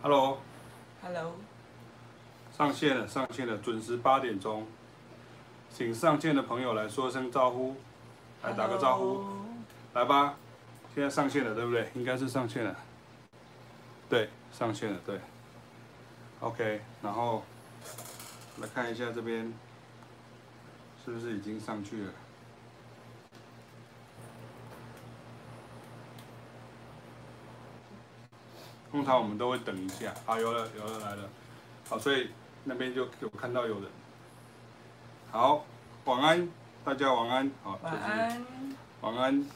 Hello，Hello，上线了，上线了，准时八点钟，请上线的朋友来说声招呼，来打个招呼.来吧，现在上线了，对不对？应该是上线了，对，上线了，对，OK，然后来看一下这边是不是已经上去了。通常我们都会等一下，好，有了，有了，来了，好，所以那边就有看到有人，好，晚安，大家晚安，好，晚安，晚安，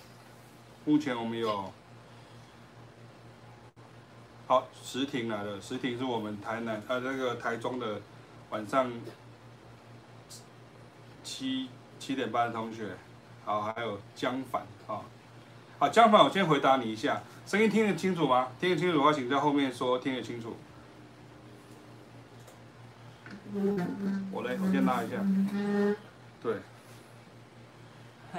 目前我们有，好，石婷来了，石婷是我们台南，呃，那个台中的晚上七七点半的同学，好，还有江凡，好，好，江凡，我先回答你一下。声音听得清楚吗？听得清楚的话，请在后面说听得清楚。我来，我先拉一下。对。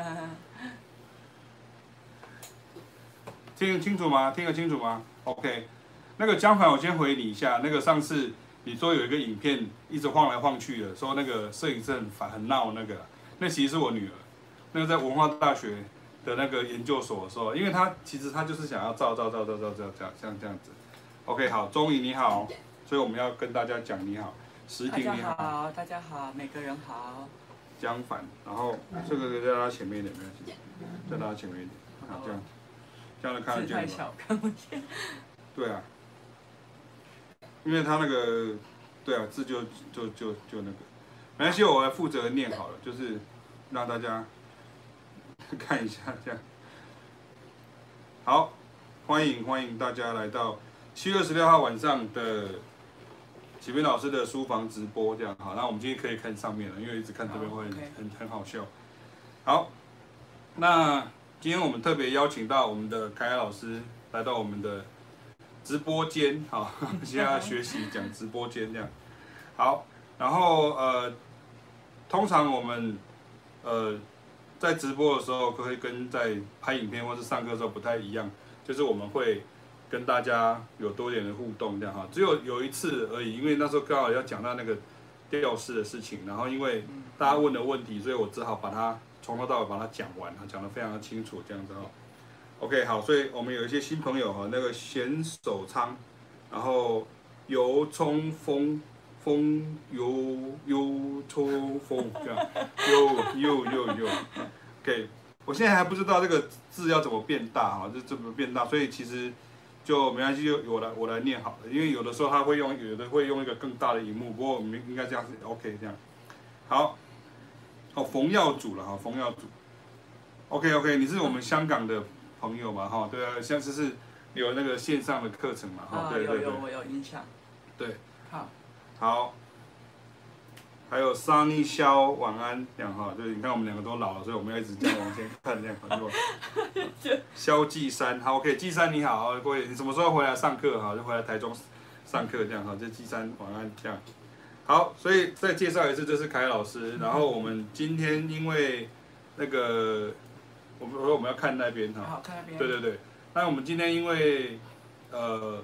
听得清楚吗？听得清楚吗？OK。那个江凡，我先回你一下。那个上次你说有一个影片一直晃来晃去的，说那个摄影师很烦很闹那个，那其实是我女儿。那个在文化大学。的那个研究所的时候，因为他其实他就是想要照照照照照照这样像这样子，OK 好，钟怡你好，所以我们要跟大家讲你好，石婷你好，大家好，大家好，每个人好，相反，然后这个在他前面一点没关系，在他前面一点，好这样，这样能看得见吗？太小看不见，对啊，因为他那个对啊字就就就就那个，没关系，我来负责念好了，就是让大家。看一下，这样好，欢迎欢迎大家来到七月十六号晚上的启明老师的书房直播，这样好。那我们今天可以看上面了，因为一直看这边会很、oh, okay. 很很好笑。好，那今天我们特别邀请到我们的凯凯老师来到我们的直播间，好，现在要学习讲直播间这样。好，然后呃，通常我们呃。在直播的时候，可以跟在拍影片或是上课的时候不太一样，就是我们会跟大家有多点的互动，这样哈。只有有一次而已，因为那时候刚好要讲到那个吊饰的事情，然后因为大家问的问题，所以我只好把它从头到尾把它讲完，讲得非常的清楚，这样子哈。OK，好，所以我们有一些新朋友哈，那个贤手仓，然后油葱风。风油油抽风这样，又又又又，OK，我现在还不知道这个字要怎么变大哈，这怎么变大，所以其实就没关系，就我来我来念好了，因为有的时候他会用，有的会用一个更大的荧幕，不过我们应该这样子 OK 这样，好，哦冯耀祖了哈，冯耀祖，OK OK，你是我们香港的朋友嘛哈，对啊，像是是有那个线上的课程嘛哈，对对对，有有我有印象，对，好。好，还有 Sunny 萧晚安，这样哈，就是你看我们两个都老了，所以我们要一直这样往前看，这样很多。萧继山，好，OK，继山你好，各位，你什么时候回来上课哈？就回来台中上课这样哈，这继山晚安这样。好，所以再介绍一次，这是凯老师。然后我们今天因为那个，我们说我们要看那边哈，好，看那边。对对对，那我们今天因为呃。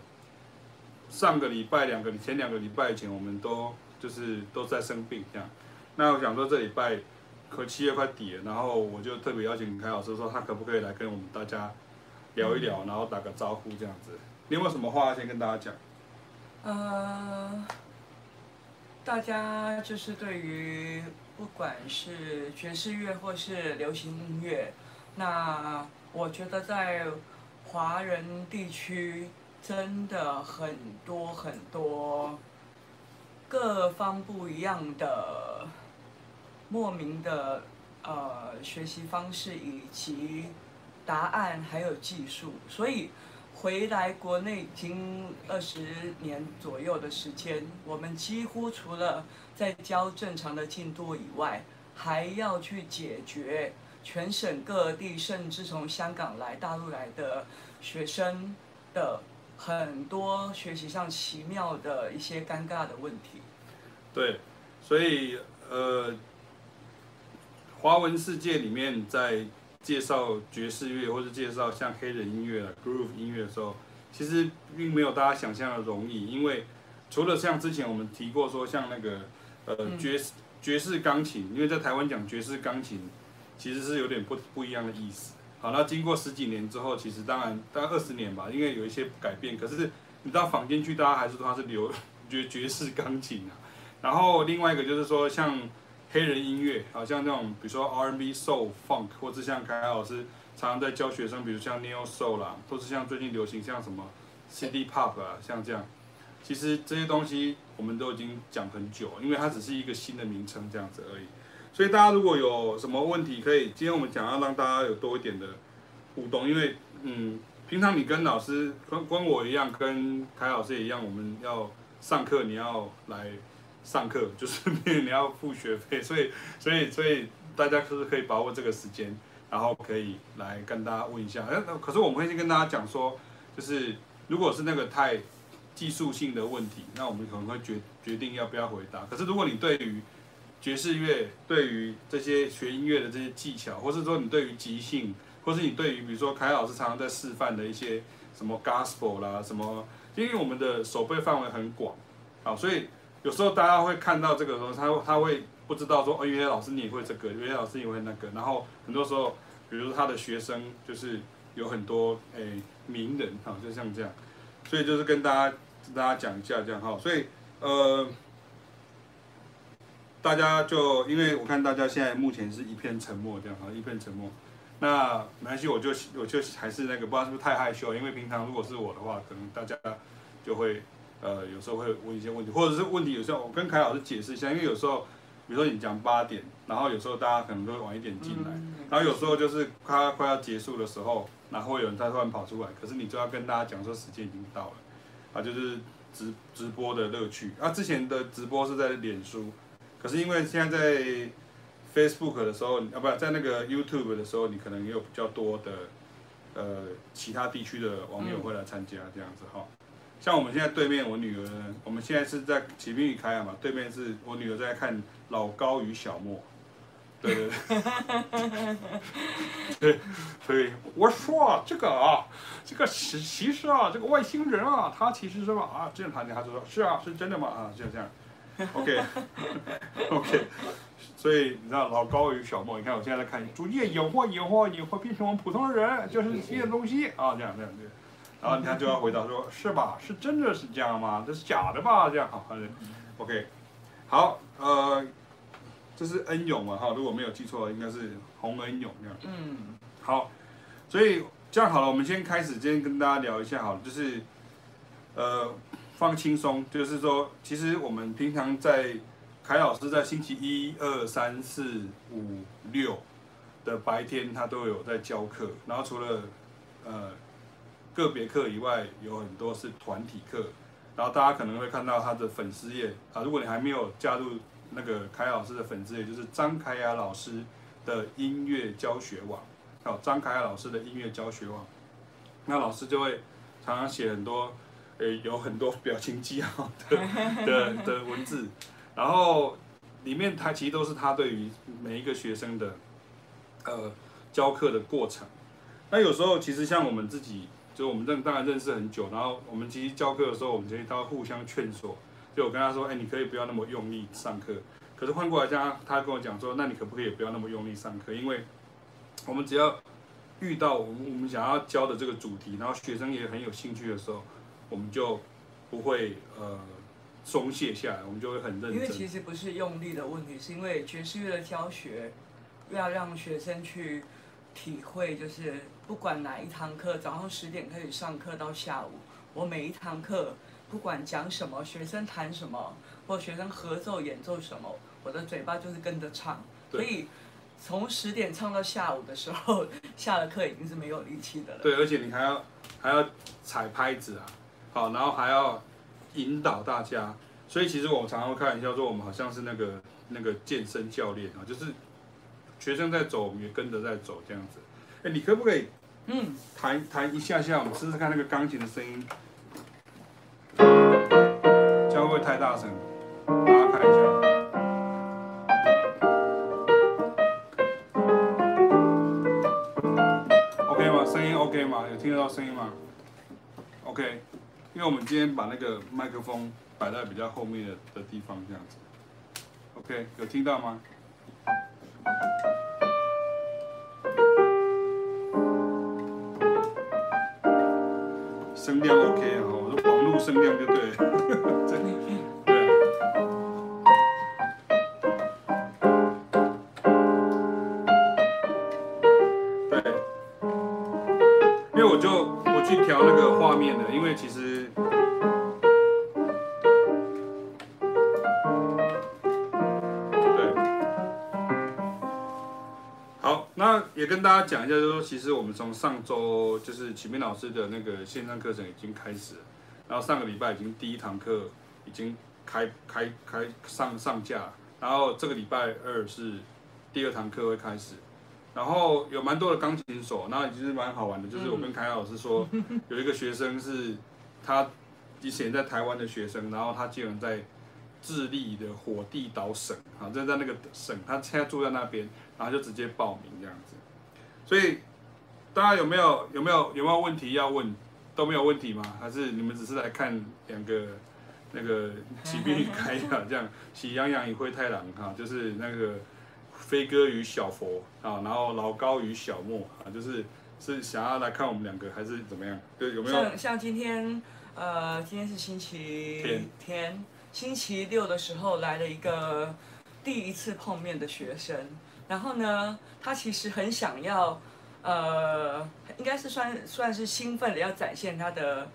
上个礼拜两个前两个礼拜前，我们都就是都在生病这样。那我想说这礼拜可七月快底了，然后我就特别邀请凯老师说，他可不可以来跟我们大家聊一聊，然后打个招呼这样子。你有没有什么话先跟大家讲？呃，大家就是对于不管是爵士乐或是流行音乐，那我觉得在华人地区。真的很多很多，各方不一样的莫名的呃学习方式以及答案还有技术，所以回来国内已经二十年左右的时间，我们几乎除了在教正常的进度以外，还要去解决全省各地甚至从香港来大陆来的学生的。很多学习上奇妙的一些尴尬的问题。对，所以呃，华文世界里面在介绍爵士乐或者介绍像黑人音乐、groove 音乐的时候，其实并没有大家想象的容易，因为除了像之前我们提过说，像那个呃爵士爵士钢琴，因为在台湾讲爵士钢琴，其实是有点不不一样的意思。好，那经过十几年之后，其实当然大概二十年吧，因为有一些改变。可是你到坊间去，大家还是说它是流爵爵士钢琴啊。然后另外一个就是说，像黑人音乐，好像这种比如说 R&B、Soul、Funk，或者像凯凯老师常常在教学生，比如像 Neo Soul 啦，或是像最近流行像什么 City Pop 啊，像这样。其实这些东西我们都已经讲很久，因为它只是一个新的名称这样子而已。所以大家如果有什么问题，可以今天我们讲要让大家有多一点的互动，因为嗯，平常你跟老师跟跟我一样，跟凯老师也一样，我们要上课，你要来上课，就是 你要付学费，所以所以所以大家是不是可以把握这个时间，然后可以来跟大家问一下。哎，可是我们会先跟大家讲说，就是如果是那个太技术性的问题，那我们可能会决决定要不要回答。可是如果你对于爵士乐对于这些学音乐的这些技巧，或是说你对于即兴，或是你对于比如说凯老师常常在示范的一些什么 gospel 啦，什么，因为我们的手背范围很广，啊，所以有时候大家会看到这个时候，他他会不知道说，哦，原来老师你也会这个，原来老师你会那个，然后很多时候，比如说他的学生就是有很多诶、名人，哈，就像这样，所以就是跟大家跟大家讲一下这样哈，所以呃。大家就因为我看大家现在目前是一片沉默这样哈，一片沉默。那没关系，我就我就还是那个，不知道是不是太害羞，因为平常如果是我的话，可能大家就会呃有时候会问一些问题，或者是问题有时候我跟凯老师解释一下，因为有时候比如说你讲八点，然后有时候大家可能都会晚一点进来，然后有时候就是快快要结束的时候，然后会有人他突然跑出来，可是你就要跟大家讲说时间已经到了，啊，就是直直播的乐趣。啊，之前的直播是在脸书。可是因为现在在 Facebook 的时候，啊，不在那个 YouTube 的时候，你可能也有比较多的呃其他地区的网友会来参加这样子哈。像我们现在对面我女儿呢，我们现在是在启明与凯雅嘛，对面是我女儿在看老高与小莫，对对 对，对，所以我说啊，这个啊，这个其其实啊，这个外星人啊，他其实是吧啊，这样他他就说，是啊，是真的吗啊，就这样。OK，OK，所以你知道老高与小莫，你看我现在在看，逐渐演化、演化、演化，变成我们普通的人，就是新的东西啊，这样这样对，然后你看就要回答说，是吧？是真的是这样吗？这是假的吧？这样好，OK，好，呃，这是恩勇嘛哈，如果没有记错，应该是洪恩勇这样，嗯，好，所以这样好了，我们先开始，今天跟大家聊一下好了，就是，呃。放轻松，就是说，其实我们平常在凯老师在星期一、二、三、四、五、六的白天，他都有在教课。然后除了呃个别课以外，有很多是团体课。然后大家可能会看到他的粉丝页啊，如果你还没有加入那个凯老师的粉丝页，就是张凯雅老师的音乐教学网，好，张凯雅老师的音乐教学网，那老师就会常常写很多。诶，有很多表情记号的的的文字，然后里面他其实都是他对于每一个学生的呃教课的过程。那有时候其实像我们自己，就我们认当然认识很久，然后我们其实教课的时候，我们其实都要互相劝说。就我跟他说，哎，你可以不要那么用力上课。可是换过来，像他跟我讲说，那你可不可以不要那么用力上课？因为我们只要遇到我们我们想要教的这个主题，然后学生也很有兴趣的时候。我们就不会呃松懈下来，我们就会很认真。因为其实不是用力的问题，是因为爵士乐的教学要让学生去体会，就是不管哪一堂课，早上十点开始上课到下午，我每一堂课不管讲什么，学生弹什么，或学生合奏演奏什么，我的嘴巴就是跟着唱，所以从十点唱到下午的时候，下了课已经是没有力气的了。对，而且你还要还要踩拍子啊。好，然后还要引导大家，所以其实我们常常会开玩笑说，我们好像是那个那个健身教练啊，就是学生在走，我们也跟着在走这样子。哎，你可不可以嗯弹弹一下下，我们试试看那个钢琴的声音，这样会不会太大声？大家看一下，OK 吗？声音 OK 吗？有听得到声音吗？OK，因为我们今天把那个麦克风摆在比较后面的的地方，这样子。OK，有听到吗？声量 OK 哦，我的网络声量就对了。跟大家讲一下，就是说，其实我们从上周就是启明老师的那个线上课程已经开始了，然后上个礼拜已经第一堂课已经开开开上上架，然后这个礼拜二是第二堂课会开始，然后有蛮多的钢琴手，那其实蛮好玩的，就是我跟凯老师说，有一个学生是他以前在台湾的学生，然后他竟然在智利的火地岛省啊，就在那个省，他现在住在那边，然后就直接报名这样子。所以，大家有没有有没有有没有问题要问？都没有问题吗？还是你们只是来看两个那个骑兵与铠甲这样，喜羊羊与灰太狼哈，就是那个飞哥与小佛啊，然后老高与小莫啊，就是是想要来看我们两个还是怎么样？对，有没有？像像今天呃，今天是星期天，天，星期六的时候来了一个第一次碰面的学生。然后呢，他其实很想要，呃，应该是算算是兴奋的要展现他的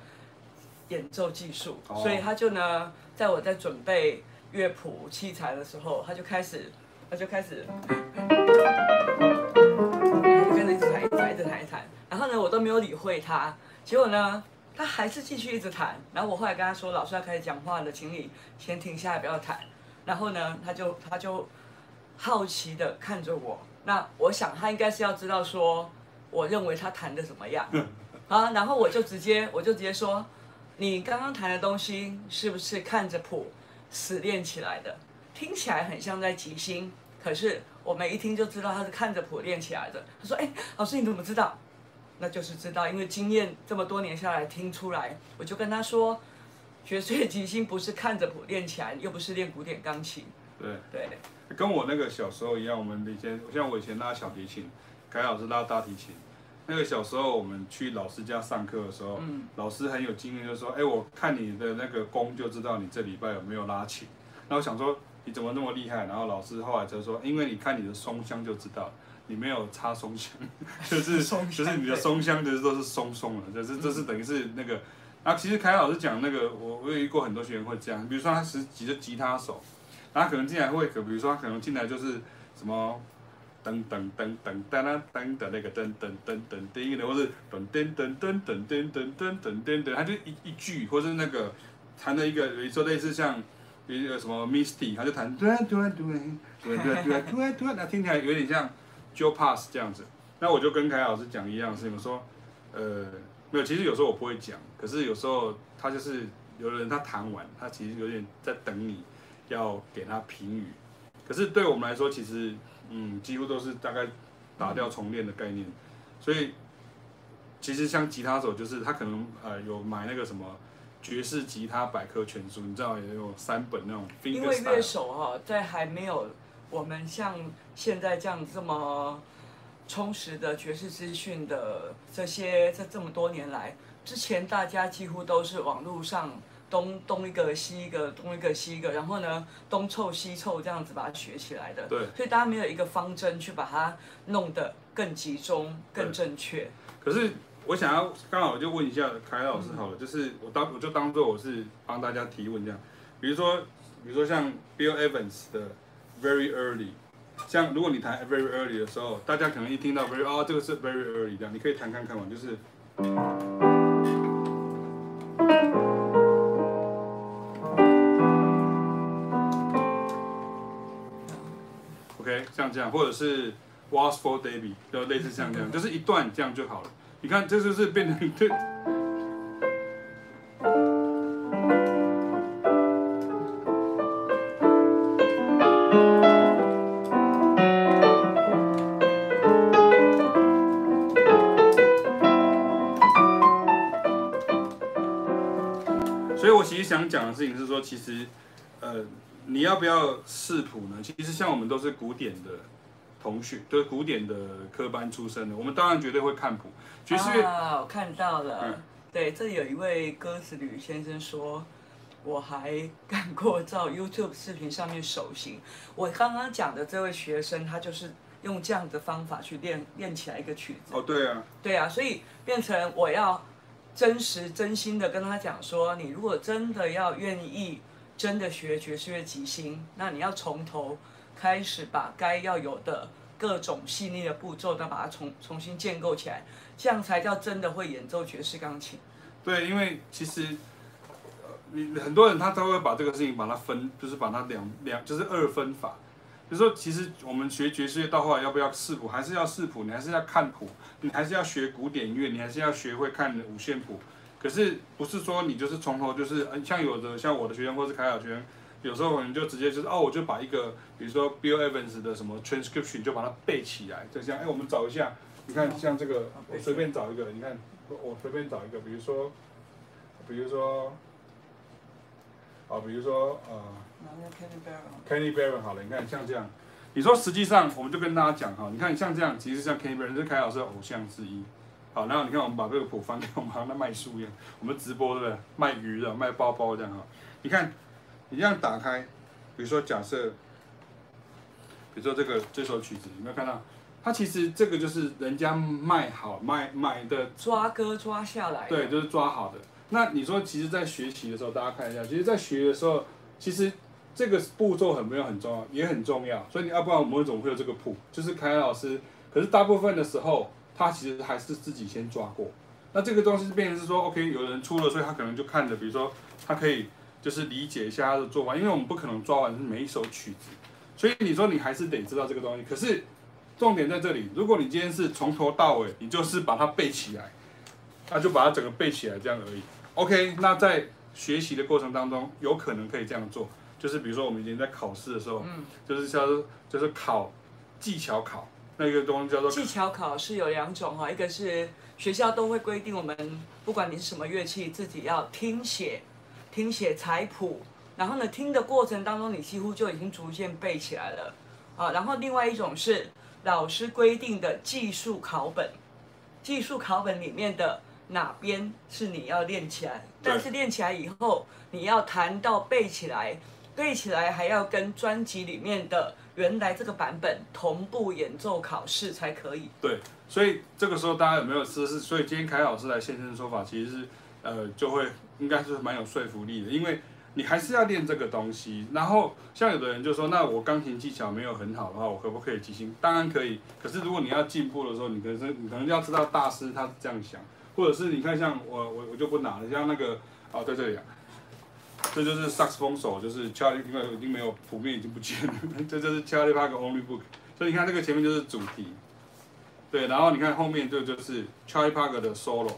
演奏技术，哦、所以他就呢，在我在准备乐谱器材的时候，他就开始，他就开始，他就跟着一直弹，一直弹，一直弹，一弹。然后呢，我都没有理会他，结果呢，他还是继续一直弹。然后我后来跟他说，老师要开始讲话了，请你先停下来，不要弹。然后呢，他就他就。好奇的看着我，那我想他应该是要知道说，我认为他弹的怎么样，啊，然后我就直接我就直接说，你刚刚弹的东西是不是看着谱死练起来的？听起来很像在即兴，可是我们一听就知道他是看着谱练起来的。他说，哎，老师你怎么知道？那就是知道，因为经验这么多年下来听出来。我就跟他说，学岁即兴不是看着谱练起来，又不是练古典钢琴。对对。跟我那个小时候一样，我们以前像我以前拉小提琴，凯老师拉大提琴。那个小时候我们去老师家上课的时候，嗯、老师很有经验，就说：“哎，我看你的那个弓，就知道你这礼拜有没有拉琴。”然后我想说你怎么那么厉害？然后老师后来就说：“因为你看你的松香就知道，你没有插松香，就是 就是你的松香就是都是松松的，就是这是等于是那个。啊，其实凯老师讲那个，我我有遇过很多学员会这样，比如说他是几个吉他手。”他可能进来会，可比如说他可能进来就是什么噔噔噔噔噔噔噔的那个噔噔噔噔噔的，或是噔噔噔噔噔噔噔噔噔噔噔，他就一一句，或是那个弹的一个，比如说类似像一个什么 Misty，他就弹对对对对对对对对，那听起来有点像 Joe Pass 这样子。那我就跟凯老师讲一样事情，我说呃没有，其实有时候我不会讲，可是有时候他就是有的人他弹完，他其实有点在等你。要给他评语，可是对我们来说，其实嗯，几乎都是大概打掉重练的概念，所以其实像吉他手，就是他可能呃有买那个什么爵士吉他百科全书，你知道也有三本那种。因为乐手哈，在还没有我们像现在这样这么充实的爵士资讯的这些，这这么多年来，之前大家几乎都是网络上。东东一个西一个，东一个西一个，然后呢，东凑西凑这样子把它学起来的。对。所以大家没有一个方针去把它弄得更集中、更正确。可是我想要刚好就问一下凯老师好了，嗯、就是我当我就当做我是帮大家提问这样，比如说比如说像 Bill Evans 的 Very Early，像如果你弹 Very Early 的时候，大家可能一听到 Very 哦这个是 Very Early 这样，你可以弹看看嘛，就是。像这样，或者是 Waltz for Davy，就类似像这样，就是一段这样就好了。你看，这就是变成对。所以我其实想讲的事情是说，其实，呃，你要不要视谱呢？其实像我们都是古典的同学，都是古典的科班出身的，我们当然绝对会看谱。爵士乐啊，我看到了，嗯、对，这里有一位鸽子吕先生说，我还干过照 YouTube 视频上面手型。我刚刚讲的这位学生，他就是。用这样的方法去练练起来一个曲子。哦，对啊，对啊，所以变成我要真实真心的跟他讲说，你如果真的要愿意真的学爵士乐即兴，那你要从头开始把该要有的各种细腻的步骤，再把它重重新建构起来，这样才叫真的会演奏爵士钢琴。对，因为其实你很多人他都会把这个事情把它分，就是把它两两就是二分法。就是说，其实我们学爵士乐到后来要不要视谱，还是要视谱，你还是要看谱，你还是要学古典音乐，你还是要学会看五线谱。可是不是说你就是从头就是，像有的像我的学生或是凯尔学生，有时候可能就直接就是哦，我就把一个比如说 Bill Evans 的什么 transcription 就把它背起来，就像哎，我们找一下，你看像这个，我随便找一个，你看我随便找一个，比如说，比如说，啊，比如说呃。Kenny Barron 好了，你看像这样，你说实际上我们就跟大家讲哈，你看像这样，其实像 Kenny Barron 是凯老师的偶像之一。好，然后你看我们把这个谱翻给我们，好像在卖书一样，我们直播对不对？卖鱼的，卖包包这样哈。你看，你这样打开，比如说假设，比如说这个这首曲子，有没有看到？它其实这个就是人家卖好卖买的抓歌抓下来，对，就是抓好的。那你说，其实，在学习的时候，大家看一下，其实，在学的时候，其实。这个步骤很没有很重要，也很重要，所以你要不然我们怎么会有这个谱？就是凯老师，可是大部分的时候，他其实还是自己先抓过。那这个东西变成是说，OK，有人出了，所以他可能就看着，比如说他可以就是理解一下他的做法，因为我们不可能抓完每一首曲子，所以你说你还是得知道这个东西。可是重点在这里，如果你今天是从头到尾，你就是把它背起来，那就把它整个背起来这样而已。OK，那在学习的过程当中，有可能可以这样做。就是比如说，我们以前在考试的时候，嗯，就是叫做就是考技巧考，那个东西叫做技巧考试有两种哈，一个是学校都会规定我们，不管你是什么乐器，自己要听写，听写彩谱，然后呢，听的过程当中，你几乎就已经逐渐背起来了啊。然后另外一种是老师规定的技术考本，技术考本里面的哪边是你要练起来，但是练起来以后，你要弹到背起来。背起来还要跟专辑里面的原来这个版本同步演奏考试才可以。对，所以这个时候大家有没有试试？所以今天凯老师来现身说法，其实是呃就会应该是蛮有说服力的，因为你还是要练这个东西。然后像有的人就说，那我钢琴技巧没有很好的话，我可不可以即兴？当然可以。可是如果你要进步的时候，你可能你可能要知道大师他是这样想，或者是你看像我我我就不拿了，像那个哦在这里啊。这就是萨克斯风手，就是 Charlie，因为已经没有谱面已经不见了。这就是 Charlie Parker Only Book，所以你看这个前面就是主题，对，然后你看后面这就是 Charlie Parker 的 solo，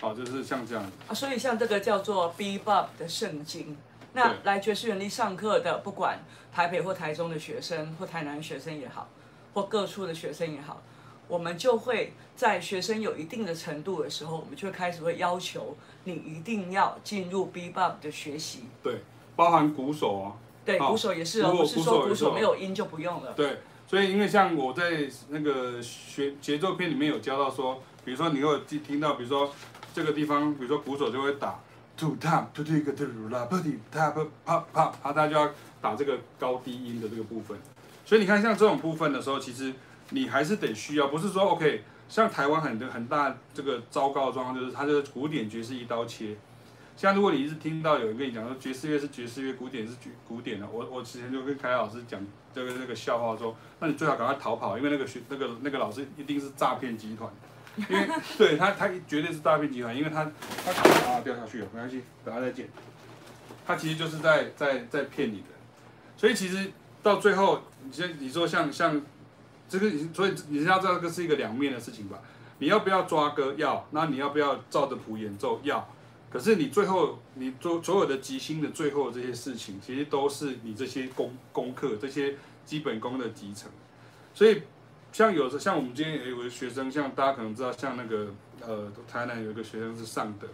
好，就是像这样啊，所以像这个叫做 Bebop 的圣经。那来爵士园地上课的，不管台北或台中的学生，或台南学生也好，或各处的学生也好。我们就会在学生有一定的程度的时候，我们就会开始会要求你一定要进入 Bebop 的学习。对，包含鼓手啊。对，鼓手也是哦，不是说鼓手没有音就不用了。对，所以因为像我在那个学节奏片里面有教到说，比如说你会听听到，比如说这个地方，比如说鼓手就会打 two time two two 一个 two la put tap pop pop，他他就要打这个高低音的这个部分。所以你看像这种部分的时候，其实。你还是得需要，不是说 OK，像台湾很多很大这个糟糕的状况，就是它就是古典爵士一刀切。像如果你一直听到有人跟你讲说爵士乐是爵士乐，古典是古古典的，我我之前就跟凯老师讲这个那个笑话说，那你最好赶快逃跑，因为那个学那个那个老师一定是诈骗集团，因为对他他绝对是诈骗集团，因为他他啊掉下去了，没关系，等下再见。他其实就是在在在骗你的，所以其实到最后，你先你说像像。这个，所以你要知道这个是一个两面的事情吧？你要不要抓歌？要。那你要不要照着谱演奏？要。可是你最后，你做所有的即兴的最后这些事情，其实都是你这些功功课、这些基本功的集成。所以，像有的像我们今天也有个学生，像大家可能知道，像那个呃台南有一个学生是上的，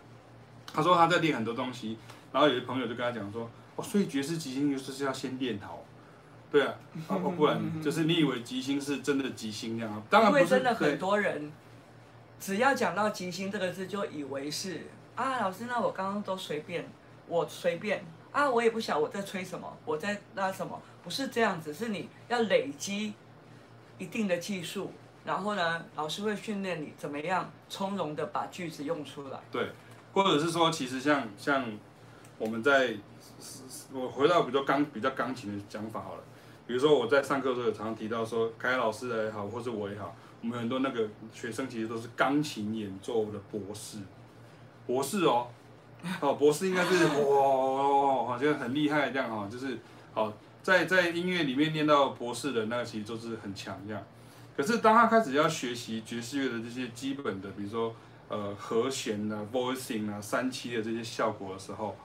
他说他在练很多东西，然后有些朋友就跟他讲说，哦，所以爵士即兴就是要先练好，对啊，啊不然就是你以为即兴是真的即兴那样，当然不是。因为真的很多人，只要讲到即兴这个字，就以为是啊，老师，那我刚刚都随便，我随便啊，我也不晓我在吹什么，我在拉什么，不是这样子，是你要累积一定的技术。然后呢，老师会训练你怎么样从容的把句子用出来。对，或者是说，其实像像我们在，我回到比较钢比较钢琴的讲法好了。比如说我在上课的时候，常常提到说，凯老师也好，或是我也好，我们很多那个学生其实都是钢琴演奏的博士，博士哦，哦，博士应该是哇，好像很厉害这样哈，就是好在在音乐里面念到博士的那个，其实都是很强这样。可是当他开始要学习爵士乐的这些基本的，比如说呃和弦啊、voicing 啊、三七的这些效果的时候，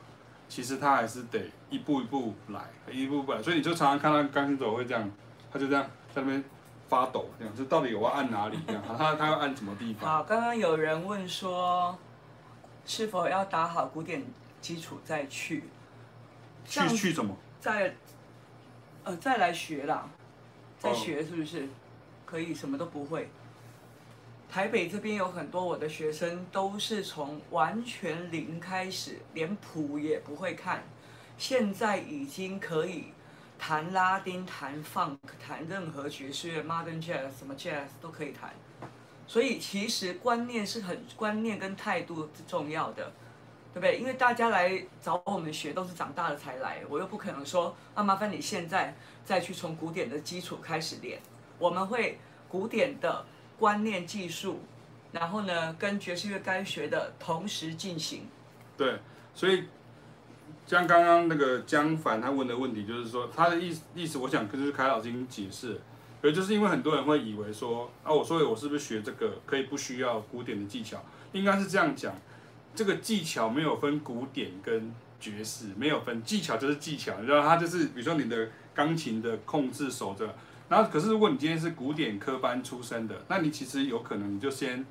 其实他还是得一步一步来，一步一步来。所以你就常常看到钢琴手会这样，他就这样在那边发抖，这样就到底我要按哪里？这样 他他要按什么地方？好，刚刚有人问说，是否要打好古典基础再去？去去什么？再呃再来学啦，再学是不是？哦可以什么都不会。台北这边有很多我的学生都是从完全零开始，连谱也不会看，现在已经可以弹拉丁、弹 funk、弹任何爵士乐、modern jazz 什么 jazz 都可以弹。所以其实观念是很观念跟态度是重要的，对不对？因为大家来找我们学都是长大了才来，我又不可能说啊，麻烦你现在再去从古典的基础开始练。我们会古典的观念技术，然后呢，跟爵士乐该学的同时进行。对，所以像刚刚那个江凡他问的问题，就是说他的意思意思，我想就是凯老师解释也，就是因为很多人会以为说啊，我说我是不是学这个可以不需要古典的技巧？应该是这样讲，这个技巧没有分古典跟爵士，没有分技巧就是技巧，然后它就是比如说你的钢琴的控制手的。然后，可是如果你今天是古典科班出身的，那你其实有可能你就先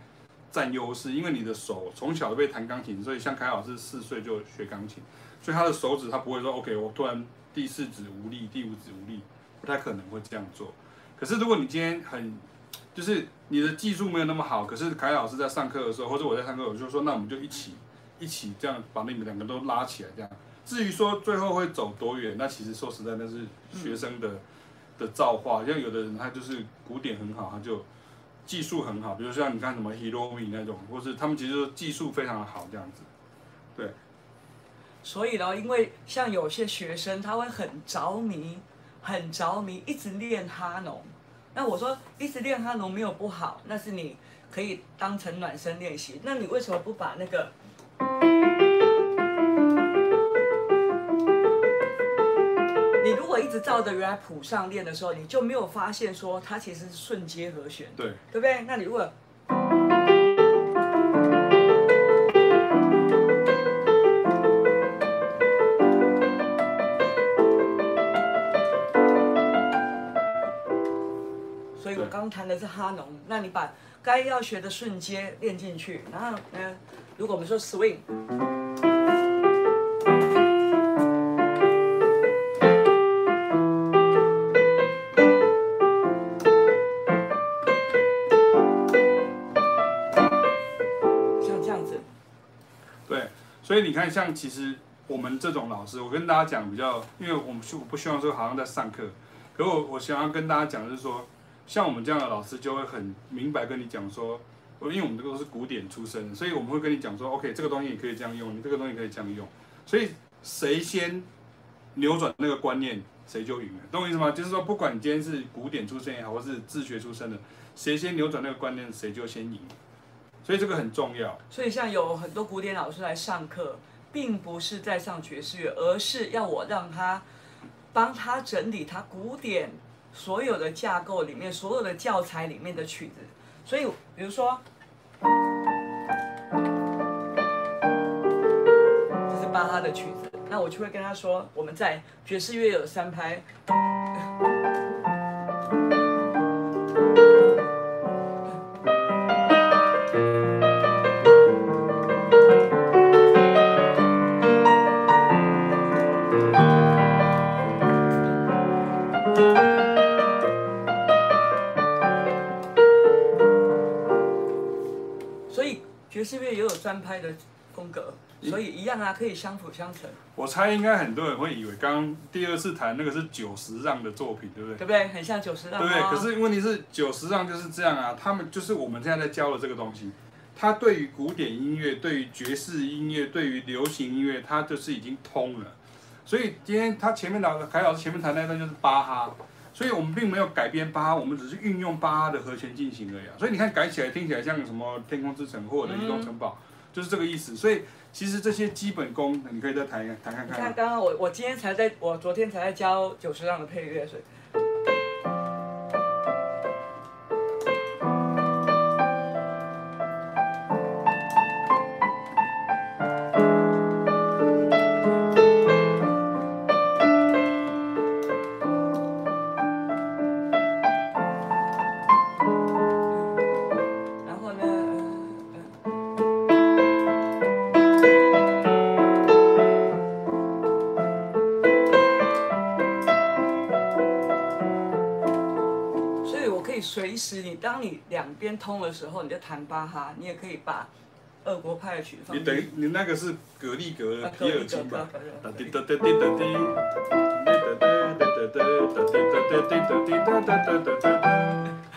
占优势，因为你的手从小都被弹钢琴，所以像凯老师四岁就学钢琴，所以他的手指他不会说 OK，我突然第四指无力，第五指无力，不太可能会这样做。可是如果你今天很就是你的技术没有那么好，可是凯老师在上课的时候，或者我在上课，我就说那我们就一起一起这样把你们两个都拉起来这样。至于说最后会走多远，那其实说实在那是学生的。的造化，像有的人他就是古典很好，他就技术很好，比如像你看什么 Hiromi 那种，或是他们其实技术非常的好这样子，对。所以呢，因为像有些学生他会很着迷，很着迷，一直练哈农。那我说一直练哈农没有不好，那是你可以当成暖身练习。那你为什么不把那个？直照着原来谱上练的时候，你就没有发现说它其实是瞬接和弦，对，对不对？那你如果所以我刚弹的是哈农，那你把该要学的瞬接练进去，然后呢，如果我们说 swing。所以你看，像其实我们这种老师，我跟大家讲比较，因为我们我不希望说好像在上课，可我我想要跟大家讲就是说，像我们这样的老师就会很明白跟你讲说，因为我们这个都是古典出身，所以我们会跟你讲说，OK，这个东西你可以这样用，你这个东西可以这样用，所以谁先扭转那个观念，谁就赢了，懂我意思吗？就是说，不管你今天是古典出身也好，或是自学出身的，谁先扭转那个观念，谁就先赢。所以这个很重要。所以像有很多古典老师来上课，并不是在上爵士乐，而是要我让他帮他整理他古典所有的架构里面所有的教材里面的曲子。所以比如说，这是巴哈的曲子，那我就会跟他说，我们在爵士乐有三拍。三拍的风格，所以一样啊，可以相辅相成。我猜应该很多人会以为刚刚第二次弹那个是九十让的作品，对不对？对不对？很像九十让。对不对？可是问题是九十让就是这样啊，他们就是我们现在在教的这个东西，它对于古典音乐、对于爵士音乐、对于流行音乐，它就是已经通了。所以今天他前面老凯老师前面弹那段就是巴哈。所以我们并没有改编巴哈，我们只是运用巴哈的和弦进行而已啊。所以你看改起来听起来像什么《天空之城》或者《移动城堡》，就是这个意思。所以其实这些基本功，你可以再谈一谈看看。你看刚刚我我今天才在我昨天才在教九十让的配乐，所以。当你两边通的时候，你就弹巴哈，你也可以把俄国派的曲放。你等于你那个是格力格的第二琴吧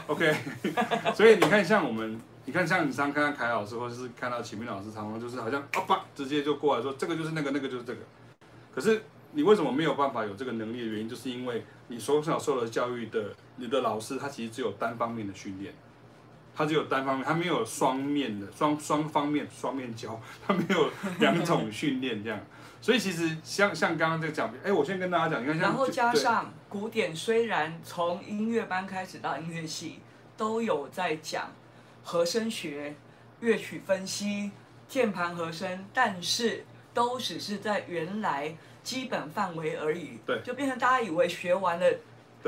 ？OK，所以你看像我们，你看像你上看到凯老师，或者是看到启明老师，常常就是好像啊吧，直接就过来说这个就是那个，那个就是这个，可是。你为什么没有办法有这个能力的原因，就是因为你从小受的教育的，你的老师他其实只有单方面的训练，他只有单方面，他没有双面的双双方面双面教，他没有两种训练这样。所以其实像像刚刚这个讲，哎，我先跟大家讲，你看然后加上古典，虽然从音乐班开始到音乐系都有在讲和声学、乐曲分析、键盘和声，但是都只是在原来。基本范围而已，对，就变成大家以为学完了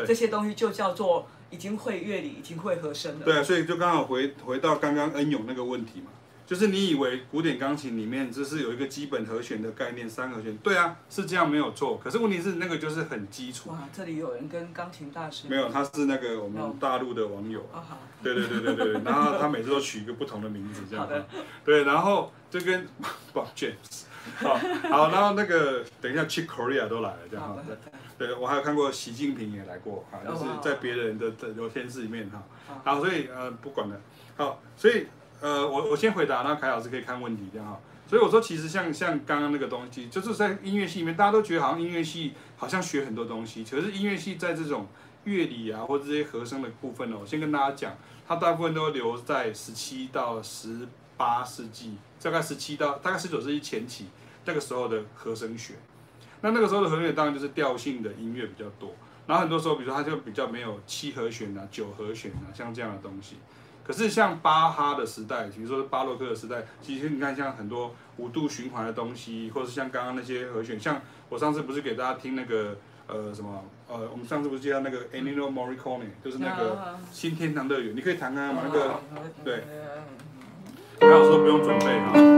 这些东西就叫做已经会乐理，已经会和声了。对啊，所以就刚好回回到刚刚恩勇那个问题嘛，就是你以为古典钢琴里面就是有一个基本和弦的概念，三和弦，对啊，是这样没有错。可是问题是那个就是很基础。哇，这里有人跟钢琴大师。没有，他是那个我们大陆的网友。啊好。对对对对对，然后他每次都取一个不同的名字这样。好的。对，然后就跟 宝 James。好，好，然后那个等一下，Chick Corea 都来了，这样哈。对，我还有看过习近平也来过，哈，就是在别人的聊天室里面哈。好，所以呃不管了。好，所以呃我我先回答，然后凯老师可以看问题这样哈。所以我说其实像像刚刚那个东西，就是在音乐系里面，大家都觉得好像音乐系好像学很多东西，可是音乐系在这种乐理啊或者这些和声的部分呢，我先跟大家讲，它大部分都留在十七到十八世纪，大概十七到大概十九世纪前期。那个时候的和声学，那那个时候的和声学当然就是调性的音乐比较多，然后很多时候，比如说它就比较没有七和弦啊、九和弦啊，像这样的东西。可是像巴哈的时代，比如说巴洛克的时代，其实你看像很多五度循环的东西，或者是像刚刚那些和弦，像我上次不是给大家听那个呃什么呃，我们上次不是介绍那个 Ennio Morricone，就是那个新天堂乐园，你可以弹看吗？那个对，还有说不用准备的。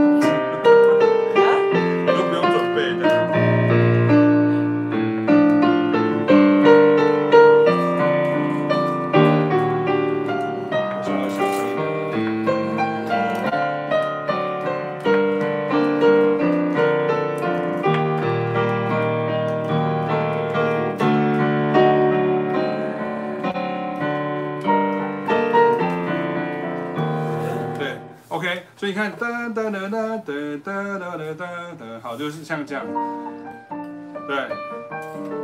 就是像这样。对，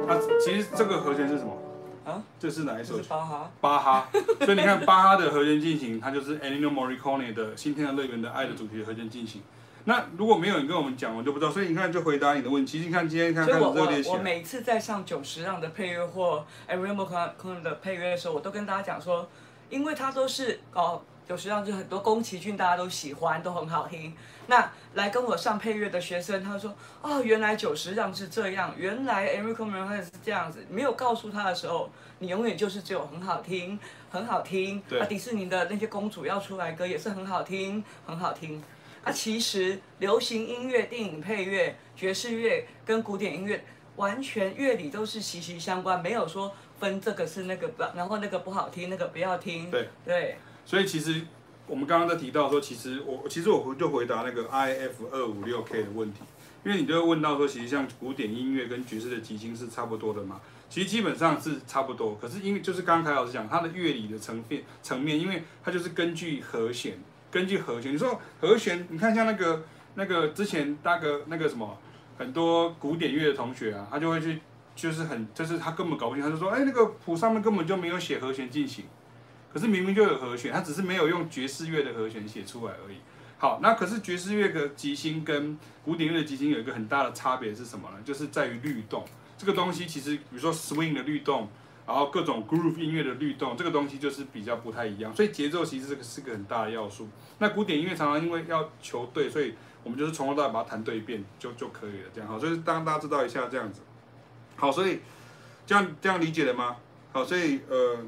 它其实这个和弦是什么？啊？这是哪一首？巴哈。巴哈。所以你看巴哈的和弦进行，它就是 Ennio Morricone 的《新天堂乐园》的爱的主题的和弦进行。那如果没有人跟我们讲，我就不知道。所以你看，就回答你的问题。你看今天看看这个练习。我每次在上久石让的配乐或 Ennio Morricone 的配乐的时候，我都跟大家讲说，因为它都是哦。久石让就很多宫崎骏，大家都喜欢，都很好听。那来跟我上配乐的学生，他说：“哦，原来九十让是这样，原来 Enrico Morricone 是这样子。”没有告诉他的时候，你永远就是只有很好听，很好听。对。啊，迪士尼的那些公主要出来歌也是很好听，很好听。啊，其实流行音乐、电影配乐、爵士乐跟古典音乐，完全乐理都是息息相关，没有说分这个是那个不，然后那个不好听，那个不要听。对。对。所以其实我们刚刚在提到说，其实我其实我回就回答那个 IF 二五六 K 的问题，因为你就会问到说，其实像古典音乐跟爵士的即兴是差不多的嘛？其实基本上是差不多，可是因为就是刚刚凯老师讲，它的乐理的层面层面，因为它就是根据和弦，根据和弦。你说和弦，你看像那个那个之前那个那个什么，很多古典乐的同学啊，他就会去，就是很就是他根本搞不清，他就说，哎，那个谱上面根本就没有写和弦进行，可是明明就有和弦，他只是没有用爵士乐的和弦写出来而已。好，那可是爵士乐的即兴跟古典乐的即兴有一个很大的差别是什么呢？就是在于律动。这个东西其实，比如说 swing 的律动，然后各种 groove 音乐的律动，这个东西就是比较不太一样。所以节奏其实这个是个很大的要素。那古典音乐常常因为要求对，所以我们就是从头到尾把它弹对一遍就就可以了，这样好。所以当大家知道一下这样子，好，所以这样这样理解了吗？好，所以呃，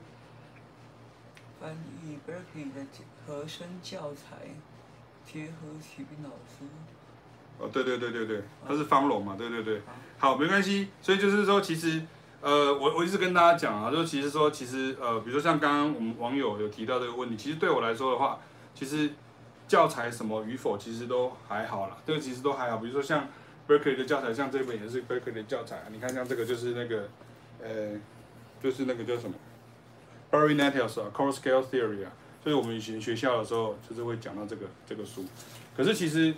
翻译 Berkeley 的和声教材，结合启斌老师。哦，对对对对对，他是方龙嘛，对对对，好，没关系，所以就是说，其实，呃，我我一直跟大家讲啊，就其实说，其实呃，比如说像刚刚我们网友有提到这个问题，其实对我来说的话，其实教材什么与否，其实都还好啦，这个其实都还好。比如说像 Berkeley 的教材，像这本也是 Berkeley 的教材，你看像这个就是那个，呃，就是那个叫什么，Barry Nettles 啊，Chord Scale Theory 啊，就是我们以前学校的时候就是会讲到这个这个书，可是其实。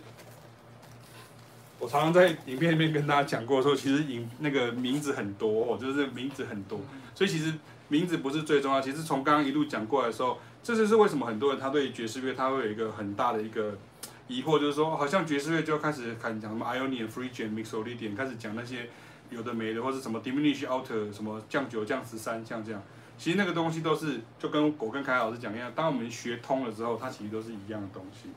我常常在影片里面跟大家讲过，说其实影那个名字很多哦，就是名字很多，所以其实名字不是最重要。其实从刚刚一路讲过来的时候，这就是为什么很多人他对爵士乐他会有一个很大的一个疑惑，就是说好像爵士乐就要开始开始讲什么 Ionian、Phrygian、Mixolydian，开始讲那些有的没的，或是什么 Diminished Alto 什么降九降十三像这样。其实那个东西都是就跟我跟凯老师讲一样，当我们学通了之后，它其实都是一样的东西。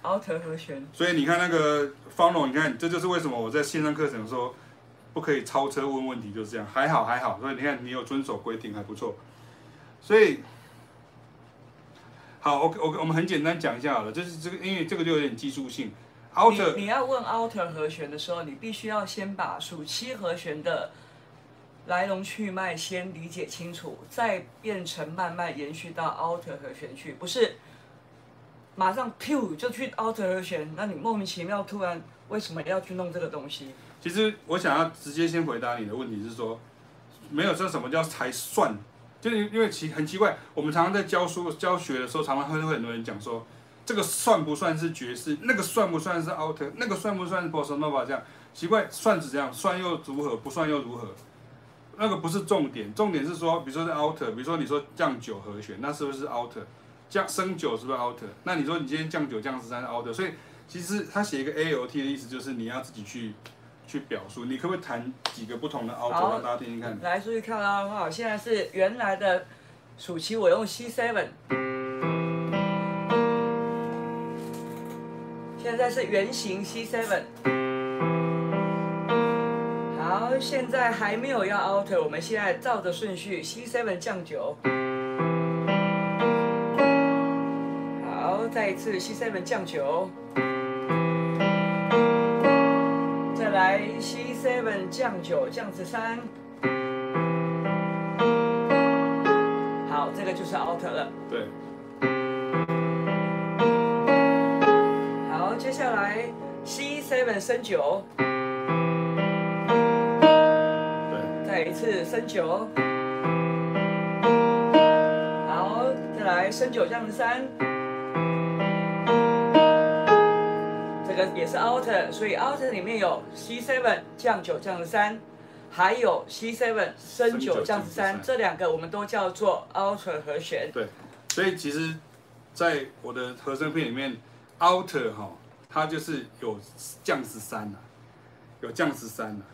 Alter 和弦，所以你看那个方龙，你看这就是为什么我在线上课程说不可以超车问问题，就是这样，还好还好，所以你看你有遵守规定还不错，所以好，OK OK，我们很简单讲一下好了，就是这个，因为这个就有点技术性。Alter，你，你要问 Alter 和弦的时候，你必须要先把属七和弦的来龙去脉先理解清楚，再变成慢慢延续到 Alter 和弦去，不是。马上 Q 就去 alter 和弦，那你莫名其妙突然为什么要去弄这个东西？其实我想要直接先回答你的问题是说，没有说什么叫才算，就是因为奇很奇怪，我们常常在教书教学的时候，常常会会很多人讲说，这个算不算是爵士？那个算不算是 alter？那个算不算是 bossa nova？这样奇怪，算是这样，算又如何？不算又如何？那个不是重点重点是说比如说是 outer 比如说你说降九和弦那是不是 outer 降升九是不是 outer 那你说你今天降九降十三是 outer 所以其实他写一个 aot 的意思就是你要自己去去表述你可不可以弹几个不同的 outer 让大家听听看？来注意看啊好现在是原来的暑期我用 c seven 现在是圆形 c seven 现在还没有要 out，我们现在照着顺序 C seven 降九。好，再一次 C seven 降九。再来 C seven 降九降至三。好，这个就是 out 了。对。好，接下来 C seven 升九。一次升九，好，再来升九降十三。也是 alter，所以 alter 里面有 C7 降九降十三，还有 C7 升九降十三，这两个我们都叫做 alter 和弦。对，所以其实，在我的和声片里面，alter 哈，它就是有降十三呐，有降十三呐。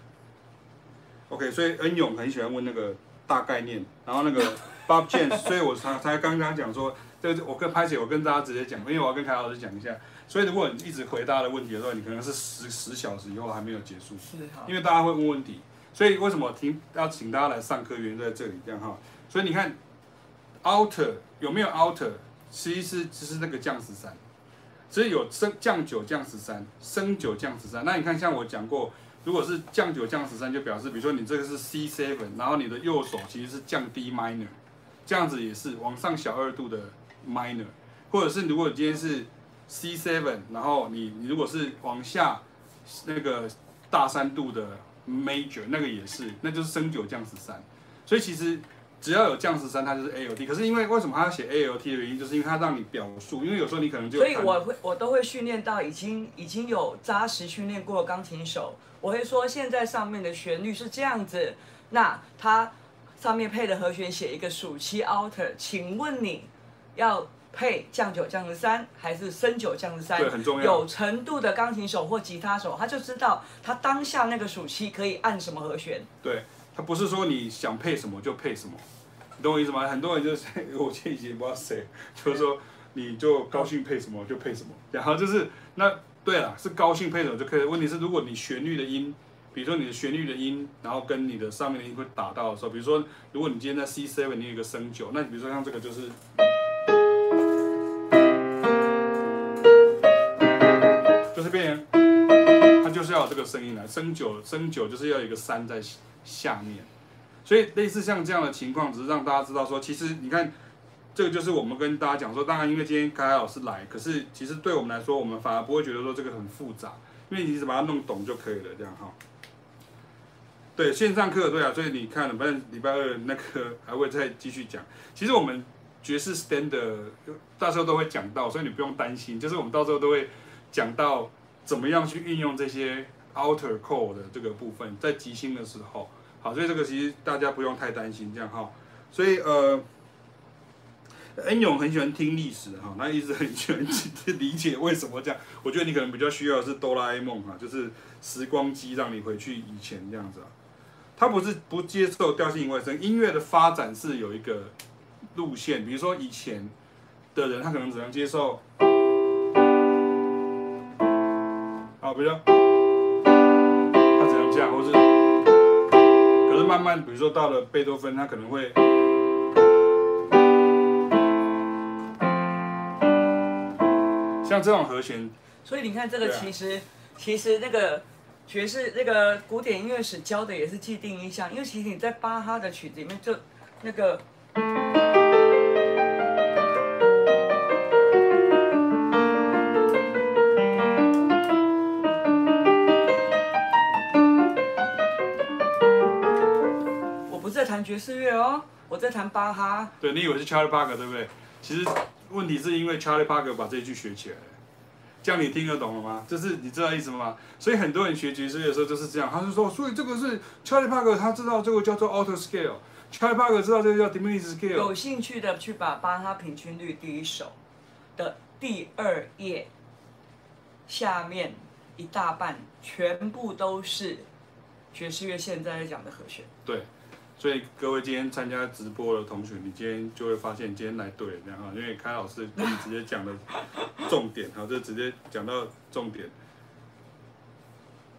OK，所以恩勇很喜欢问那个大概念，然后那个 Bob James，所以我才才刚刚讲说，这我跟拍姐，我跟大家直接讲，因为我要跟凯老师讲一下。所以如果你一直回答的问题的时候，你可能是十十小时以后还没有结束，是哈，因为大家会问问题，所以为什么听要请大家来上课，原因在这里这样哈。所以你看，outer 有没有 outer，其实是只是那个降十三，只有升降九降十三，升九降十三。那你看像我讲过，如果是降九降十三，就表示比如说你这个是 C seven，然后你的右手其实是降低 minor，这样子也是往上小二度的 minor，或者是如果今天是 C seven，然后你你如果是往下那个大三度的 major，那个也是，那就是升九降十三。所以其实只要有降十三，它就是 A L T。可是因为为什么它要写 A L T 的原因，就是因为它让你表述，因为有时候你可能就所以我会我都会训练到已经已经有扎实训练过的钢琴手，我会说现在上面的旋律是这样子，那它。上面配的和弦写一个暑期 alter，请问你要配降九降十三还是升九降十三？对，很重要。有程度的钢琴手或吉他手，他就知道他当下那个暑期可以按什么和弦。对，他不是说你想配什么就配什么，你懂我意思吗？很多人就是 我前几天不知道谁，就是说你就高兴配什么就配什么，然后就是那对了，是高兴配什么就可以。问题是如果你旋律的音。比如说你的旋律的音，然后跟你的上面的音会打到的时候，比如说如果你今天在 C seven，你有一个升九，那你比如说像这个就是，就是变，它就是要这个声音来升九，升九就是要有一个三在下面，所以类似像这样的情况，只是让大家知道说，其实你看，这个就是我们跟大家讲说，当然因为今天凯凯老师来，可是其实对我们来说，我们反而不会觉得说这个很复杂，因为你只把它弄懂就可以了，这样哈。对线上课，对啊，所以你看，反正礼拜二那个还会再继续讲。其实我们爵士 standard 到时候都会讲到，所以你不用担心。就是我们到时候都会讲到怎么样去运用这些 outer chord 的这个部分，在即兴的时候。好，所以这个其实大家不用太担心，这样哈。所以呃，恩勇很喜欢听历史哈，他一直很喜欢去 理解为什么这样。我觉得你可能比较需要的是哆啦 A 梦哈，就是时光机让你回去以前这样子啊。他不是不接受调性外声，音乐的发展是有一个路线。比如说以前的人，他可能只能接受，好，比如说他只能这样，或是，是慢慢，比如说到了贝多芬，他可能会像这种和弦。所以你看，这个其实、啊、其实那个。爵士那个古典音乐史教的也是既定印象，因为其实你在巴哈的曲子里面就那个，爵士乐哦，我在弹巴哈。对，你以为是 Charlie Parker 对不对？其实问题是因为 Charlie Parker 把这一句学起来。这样你听得懂了吗？就是你知道意思吗？所以很多人学爵士乐的时候就是这样，他就说，所以这个是 Charlie Parker，他知道这个叫做 Auto Scale，Charlie Parker 知道这个叫 Diminished Scale。有兴趣的去把巴哈平均律第一首的第二页下面一大半全部都是爵士乐现在在讲的和弦。对。所以各位今天参加直播的同学，你今天就会发现今天来对了这样哈，因为开老师跟你直接讲了重点，好，就直接讲到重点。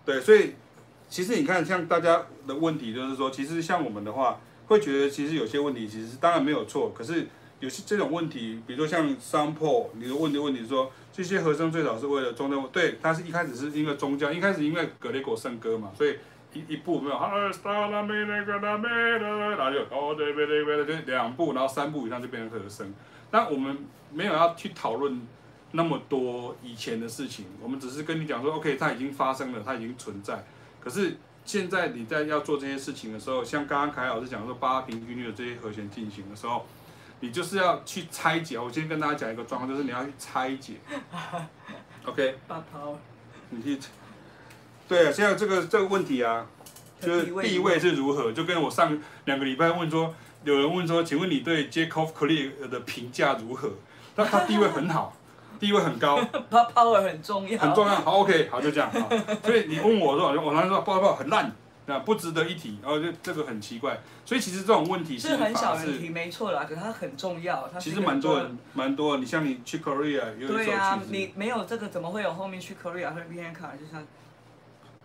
对，所以其实你看，像大家的问题就是说，其实像我们的话，会觉得其实有些问题其实当然没有错，可是有些这种问题，比如说像商破你的问的问题是说，这些和声最早是为了宗教，对，它是一开始是因为宗教，一开始因为格雷果圣歌嘛，所以。一一步没有，然后就就两步，然后三步以上就变成和声。但我们没有要去讨论那么多以前的事情，我们只是跟你讲说，OK，它已经发生了，它已经存在。可是现在你在要做这些事情的时候，像刚刚凯老师讲说八平均律的这些和弦进行的时候，你就是要去拆解。我今天跟大家讲一个状况，就是你要去拆解。OK。八抛。你去。对啊，现在这个这个问题啊，就是地位是如何？就跟我上两个礼拜问说，有人问说，请问你对 Jacob Collier 的评价如何？那他地位很好，地位很高，他 power 很重要，很重要。好，OK，好，就这样。好，所以你问我说，我常常说，不不很烂，那不值得一提。然后就这个很奇怪。所以其实这种问题是很少人提，没错啦，可是它很重要。它其实蛮多人，蛮多。你像你去 Korea 对啊，你没有这个怎么会有后面去 Korea 和 Bianca 就像。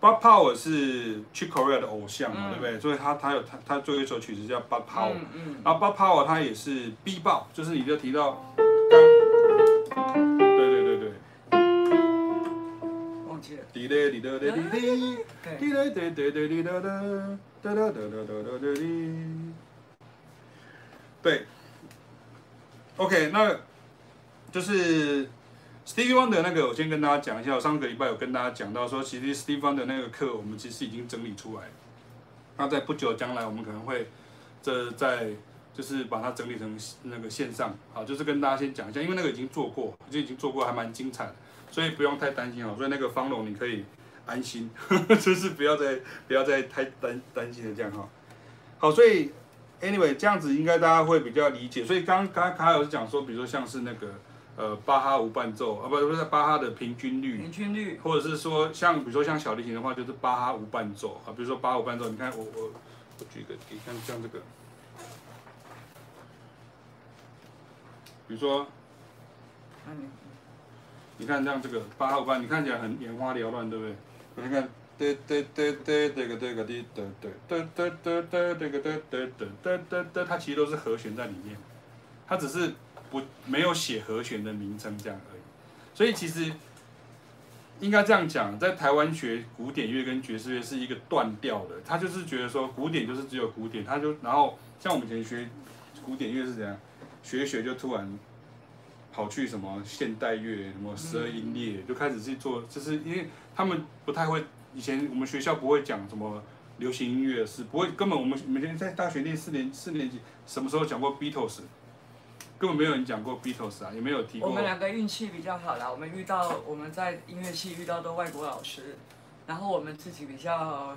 Bug Power 是 Chick Corea 的偶像嘛，对不对？所以他他有他他做一首曲子叫 Bug Power，、嗯、然后 Bug Power 他也是 B 爆，就是你就提到，对对对对，忘记了，滴嘞滴嘞滴嘞滴，滴嘞滴嘞滴嘞滴嘞嘞，哒哒哒哒哒哒哒滴，对，OK，那就是 Steve Wonder 那个，我先跟大家讲一下。我上个礼拜有跟大家讲到说，其实 Steve Wonder 那个课，我们其实已经整理出来。那在不久将来，我们可能会这在就是把它整理成那个线上，好，就是跟大家先讲一下，因为那个已经做过，就已经做过，还蛮精彩的，所以不用太担心哦。所以那个方龙你可以安心，就是不要再不要再太担担心的这样哈。好，所以。Anyway，这样子应该大家会比较理解。所以刚刚卡老师讲说，比如说像是那个呃，巴哈无伴奏啊，不不是巴哈的平均率，平均率，或者是说像比如说像小提琴的话，就是巴哈无伴奏啊，比如说八五伴奏，你看我我我举一个，你看像这个，比如说，你看像这个八五伴，你看起来很眼花缭乱，对不对？你看，嘚嘚嘚嘚这个这个嘀嘚嘚嘚嘚嘚这个嘚嘚嘚嘚嘚嘚，它其实都是和弦在里面，它只是。不没有写和弦的名称这样而已。所以其实应该这样讲，在台湾学古典乐跟爵士乐是一个断掉的，他就是觉得说古典就是只有古典，他就然后像我们以前学古典乐是怎样，学一学就突然跑去什么现代乐，什么十二音列，就开始去做，就是因为。他们不太会，以前我们学校不会讲什么流行音乐是，不会，根本我们每天在大学念四年四年级，什么时候讲过 Beatles？根本没有人讲过 Beatles 啊，也没有提过。我们两个运气比较好啦，我们遇到我们在音乐系遇到的外国老师，然后我们自己比较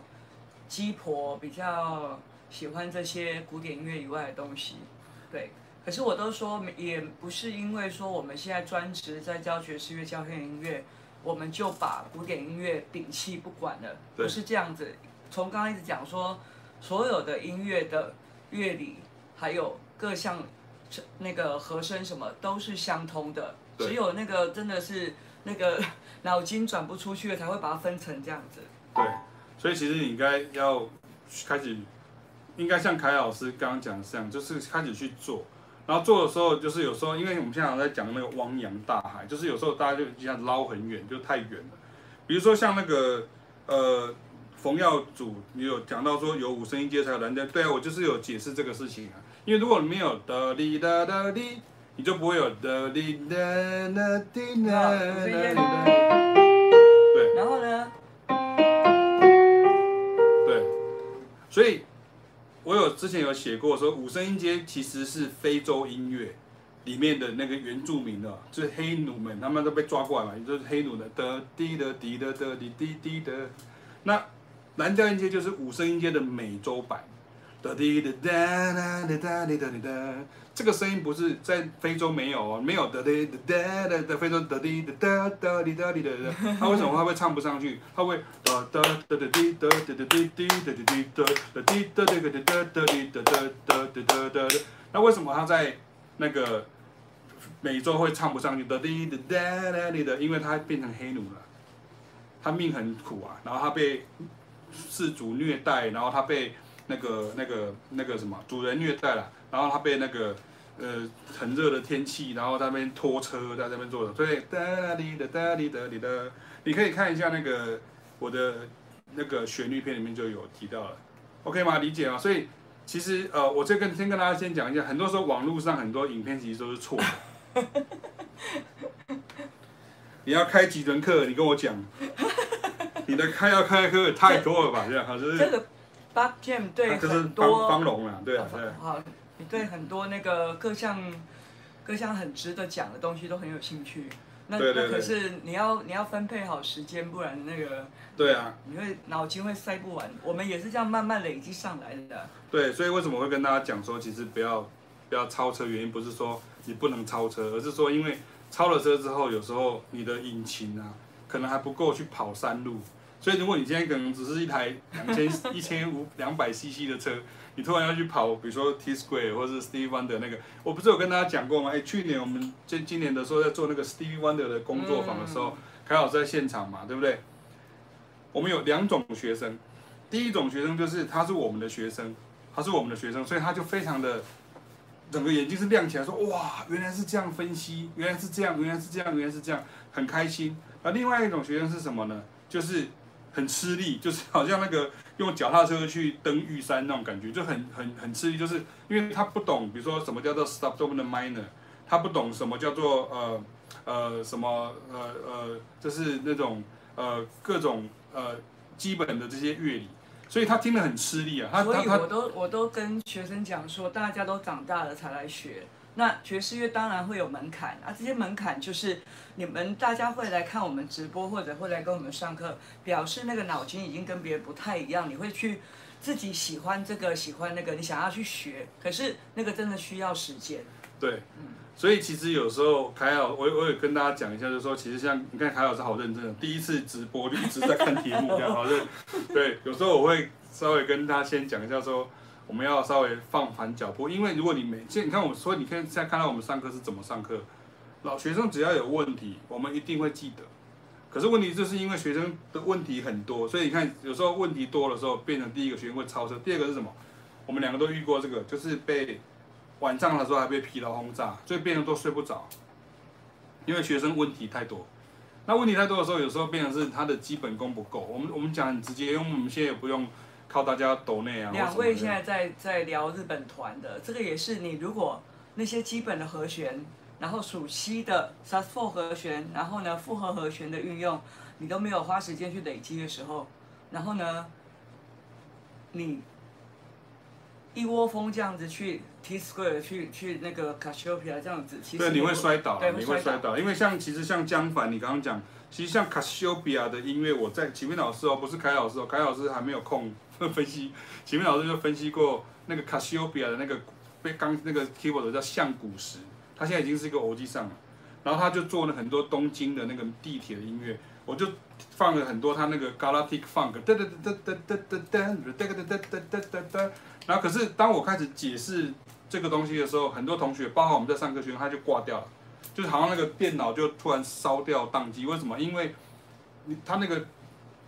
鸡婆，比较喜欢这些古典音乐以外的东西，对。可是我都说，也不是因为说我们现在专职在教爵士乐、教弦乐。我们就把古典音乐摒弃不管了，不是这样子。从刚刚一直讲说，所有的音乐的乐理，还有各项那个和声什么都是相通的，只有那个真的是那个 脑筋转不出去了，才会把它分成这样子。对，所以其实你应该要开始，应该像凯老师刚刚讲的这样，就是开始去做。然后做的时候，就是有时候，因为我们现在在讲那个汪洋大海，就是有时候大家就一下捞很远，就太远了。比如说像那个呃冯耀祖，你有讲到说有五声音阶才有蓝调，对啊，我就是有解释这个事情啊。因为如果你没有哒哩哒哒哩，你就不会有哒哩哒哒哩哒哒哒。对。然后呢？对。所以。我有之前有写过说五声音阶其实是非洲音乐里面的那个原住民的，就是黑奴们，他们都被抓过来嘛，也就是黑奴的的滴的滴的的滴滴滴的。那蓝调音阶就是五声音阶的美洲版，哒滴的哒哒哒哒哒滴哒。这个声音不是在非洲没有哦，没有哒滴的哒哒的非洲哒滴哒哒哒滴哒滴的哒。他为什么他会唱不上去？他会哒哒哒哒滴哒哒哒滴滴哒哒滴哒哒滴哒哒哒哒哒哒滴哒哒哒哒哒哒。那为什么他在那个美洲会唱不上去？哒滴哒哒哒滴的，因为他变成黑奴了，他命很苦啊，然后他被氏族虐待，然后他被那个那个那个什么主人虐待了。然后他被那个，呃，很热的天气，然后在那边拖车，在那边坐着，所以哒哩的哒哩的哩的，你可以看一下那个我的那个旋律片里面就有提到了，OK 吗？理解吗？所以其实呃，我这跟先跟大家先讲一下，很多时候网络上很多影片其实都是错的。你要开几门课？你跟我讲，你的开要开的课太多了吧？这样好，就是 Buck Jam 对很多方龙啊，对啊，对。好。你对很多那个各项各项很值得讲的东西都很有兴趣，那那可是你要你要分配好时间，不然那个对啊，你会脑筋会塞不完。我们也是这样慢慢累积上来的。对，所以为什么会跟大家讲说，其实不要不要超车，原因不是说你不能超车，而是说因为超了车之后，有时候你的引擎啊，可能还不够去跑山路。所以如果你今天可能只是一台两千 一千五两百 CC 的车。你突然要去跑，比如说 T Square 或者是 Stevie Wonder 那个，我不是有跟大家讲过吗？哎，去年我们今今年的时候在做那个 Stevie Wonder 的工作坊的时候，凯、嗯、老师在现场嘛，对不对？我们有两种学生，第一种学生就是他是我们的学生，他是我们的学生，所以他就非常的整个眼睛是亮起来说，说哇，原来是这样分析，原来是这样，原来是这样，原来是这样，很开心。而另外一种学生是什么呢？就是很吃力，就是好像那个。用脚踏车去登玉山那种感觉就很很很吃力，就是因为他不懂，比如说什么叫做 stop dominant minor，他不懂什么叫做呃呃什么呃呃，就是那种呃各种呃基本的这些乐理，所以他听得很吃力啊。他所以我都我都跟学生讲说，大家都长大了才来学。那爵士乐当然会有门槛啊，这些门槛就是你们大家会来看我们直播，或者会来跟我们上课，表示那个脑筋已经跟别人不太一样，你会去自己喜欢这个喜欢那个，你想要去学，可是那个真的需要时间。对，嗯，所以其实有时候凯老，我我也跟大家讲一下，就是说，其实像你看凯老师好认真的，第一次直播就一直在看题目这样，好认。对，有时候我会稍微跟他先讲一下说。我们要稍微放缓脚步，因为如果你每现在你看我说，你看现在看到我们上课是怎么上课，老学生只要有问题，我们一定会记得。可是问题就是因为学生的问题很多，所以你看有时候问题多的时候，变成第一个学生会超车，第二个是什么？我们两个都遇过这个，就是被晚上的时候还被疲劳轰炸，所以变成都睡不着，因为学生问题太多。那问题太多的时候，有时候变成是他的基本功不够。我们我们讲很直接，因为我们现在也不用。靠大家抖内啊！两位现在在在聊日本团的，这个也是你如果那些基本的和弦，然后属西的 sus4 和弦，然后呢复合和弦的运用，你都没有花时间去累积的时候，然后呢，你一窝蜂这样子去 T square 去去那个 Cassiopeia 这样子，其实对你会摔倒，对你会摔倒，因为像其实像江凡，你刚刚讲，其实像 Cassiopeia 的音乐，我在启明老师哦，不是凯老师哦，凯老师还没有空。分析，前面老师就分析过那个卡西欧比亚的那个被钢那个 keyboard 叫相古石，他现在已经是一个欧吉桑了，然后他就做了很多东京的那个地铁的音乐，我就放了很多他那个 Galactic Funk，哒哒哒哒哒哒哒哒哒哒哒哒哒哒，然后可是当我开始解释这个东西的时候，很多同学，包括我们在上课学生，他就挂掉了，就好像那个电脑就突然烧掉宕机，为什么？因为他那个